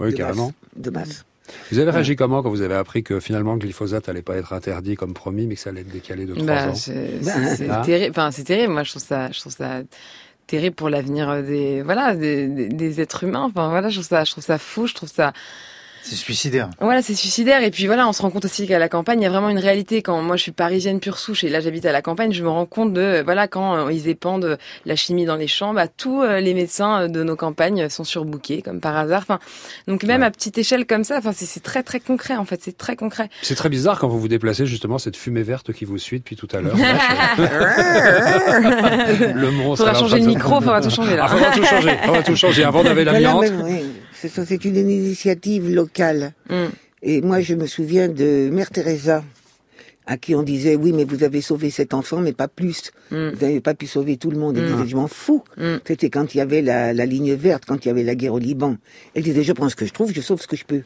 Oui, de carrément. masse, de masse. Vous avez réagi comment quand vous avez appris que finalement le glyphosate allait pas être interdit comme promis, mais que ça allait être décalé de trois Bah, ans c'est Ah. terrible. Enfin, c'est terrible. Moi, je trouve ça, je trouve ça terrible pour l'avenir des, voilà, des, des, des êtres humains. Enfin, voilà, je trouve ça, je trouve ça fou. Je trouve ça. C'est suicidaire. Voilà, c'est suicidaire. Et puis voilà, on se rend compte aussi qu'à la campagne, il y a vraiment une réalité. Quand moi, je suis parisienne pure souche et là, j'habite à la campagne, je me rends compte de, voilà, quand euh, ils épandent la chimie dans les champs, bah, tous euh, les médecins de nos campagnes sont surbookés, comme par hasard. Enfin, donc même à petite échelle comme ça, enfin, c'est très très concret. En fait, c'est très concret. C'est très bizarre quand vous vous déplacez justement cette fumée verte qui vous suit depuis tout à l'heure. le monstre. Faudra changer le micro, faudra tout changer là. Ah, faudra tout changer. Faudra tout changer. Avant, on avait l'amiante. C'est une initiative locale. Et moi, je me souviens de Mère Teresa, à qui on disait, oui, mais vous avez sauvé cet enfant, mais pas plus. Vous n'avez pas pu sauver tout le monde. Elle Mm. disait, je m'en fous. C'était quand il y avait la, la ligne verte, quand il y avait la guerre au Liban. Elle disait, je prends ce que je trouve, je sauve ce que je peux.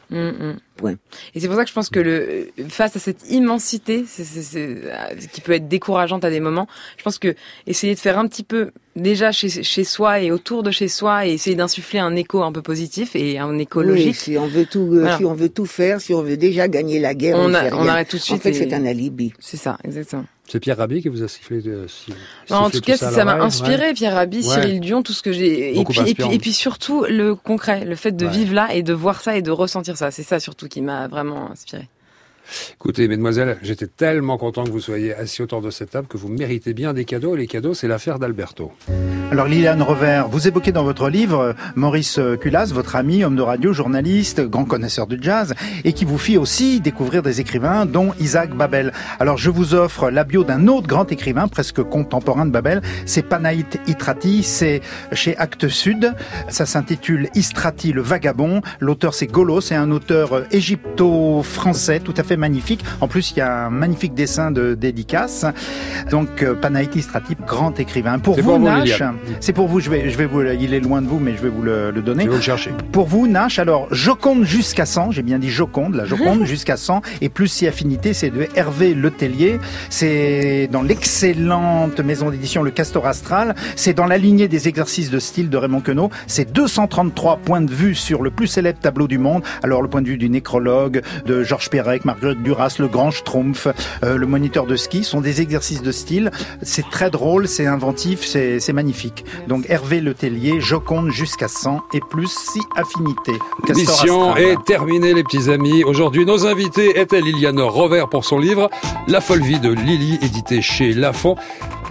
Et c'est pour ça que je pense que le face à cette immensité, c'est, c'est, c'est, euh, qui peut être décourageante à des moments, je pense que essayer de faire un petit peu déjà chez, chez soi et autour de chez soi et essayer d'insuffler un écho un peu positif et un écho Oui, logique. si on veut tout, euh, Voilà. si on veut tout faire, si on veut déjà gagner la guerre, on, On ne a- fait on rien. arrête tout de suite En fait, et- c'est un alibi. C'est ça, exactement. C'est Pierre Rabhi qui vous a sifflé. De, si- en tout cas, ça m'a inspiré, ouais. Pierre Rabhi, Ouais. Cyril Dion, tout ce que j'ai. Et puis, et puis, inspirant. et puis surtout le concret, le fait de Ouais. vivre là et de voir ça et de ressentir ça. C'est ça surtout qui m'a vraiment inspiré. Écoutez, mesdemoiselles, j'étais tellement content que vous soyez assis autour de cette table que vous méritez bien des cadeaux. Les cadeaux, c'est l'affaire d'Alberto. Alors Liliane Revers, vous évoquez dans votre livre euh, Maurice euh, Culas, votre ami, homme de radio, journaliste, grand connaisseur de jazz, et qui vous fit aussi découvrir des écrivains, dont Isaac Babel. Alors je vous offre la bio d'un autre grand écrivain, presque contemporain de Babel, c'est Panaït Itrati, c'est chez Actes Sud, ça s'intitule Istrati le vagabond, l'auteur c'est Golo, c'est un auteur euh, égypto-français, tout à fait magnifique. En plus, il y a un magnifique dessin de dédicace. Donc euh, Panaït Istrati, grand écrivain. Pour vous, pour vous, Nash, c'est pour vous, je vais, je vais vous, il est loin de vous, mais je vais vous le, le donner. Je vais vous le chercher. Pour vous, Nash, alors, Joconde jusqu'à 100, j'ai bien dit Joconde, la Joconde jusqu'à 100, et plus si affinité, c'est de Hervé Letellier, c'est dans l'excellente maison d'édition Le Castor Astral, c'est dans la lignée des exercices de style de Raymond Queneau, c'est 233 points de vue sur le plus célèbre tableau du monde, alors le point de vue du nécrologue, de Georges Perec, Marguerite Duras, le grand Schtroumpf, euh, le moniteur de ski, sont des exercices de style, c'est très drôle, c'est inventif, c'est magnifique. Donc Hervé Letellier, Joconde jusqu'à 100 et plus si affinité. Astral. est terminée, les petits amis. Aujourd'hui, nos invités étaient Liliane Rover pour son livre La folle vie de Lily, édité chez Lafon.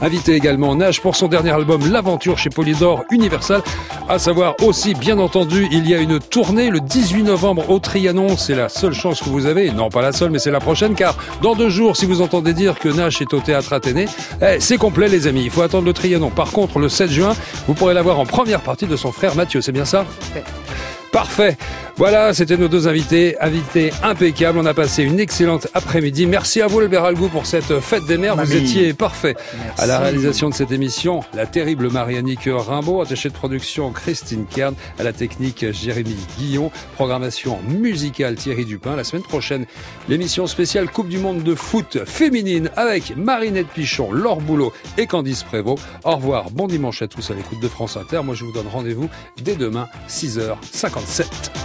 Invité également Nage pour son dernier album L'aventure chez Polydor Universal. À savoir aussi, bien entendu, il y a une tournée le 18 novembre au Trianon. C'est la seule chance que vous avez. Non, pas la seule, mais c'est la prochaine, car dans deux jours, si vous entendez dire que Nash est au théâtre Athénée, eh, c'est complet, les amis. Il faut attendre le Trianon. Par contre, le 7 juin, vous pourrez l'avoir en première partie de son frère Mathieu. C'est bien ça? Voilà, c'était nos deux invités, invités impeccables. On a passé une excellente après-midi. Merci à vous, Albert Algou, pour cette fête des mères. Vous étiez parfait. Merci. À la réalisation de cette émission, la terrible Marianique Rimbaud, attachée de production Christine Kern, à la technique Jérémy Guillon, programmation musicale Thierry Dupin. La semaine prochaine, l'émission spéciale Coupe du Monde de foot féminine avec Marinette Pichon, Laure Boulot et Candice Prévost. Au revoir, bon dimanche à tous à l'écoute de France Inter. Moi, je vous donne rendez-vous dès demain, Concept.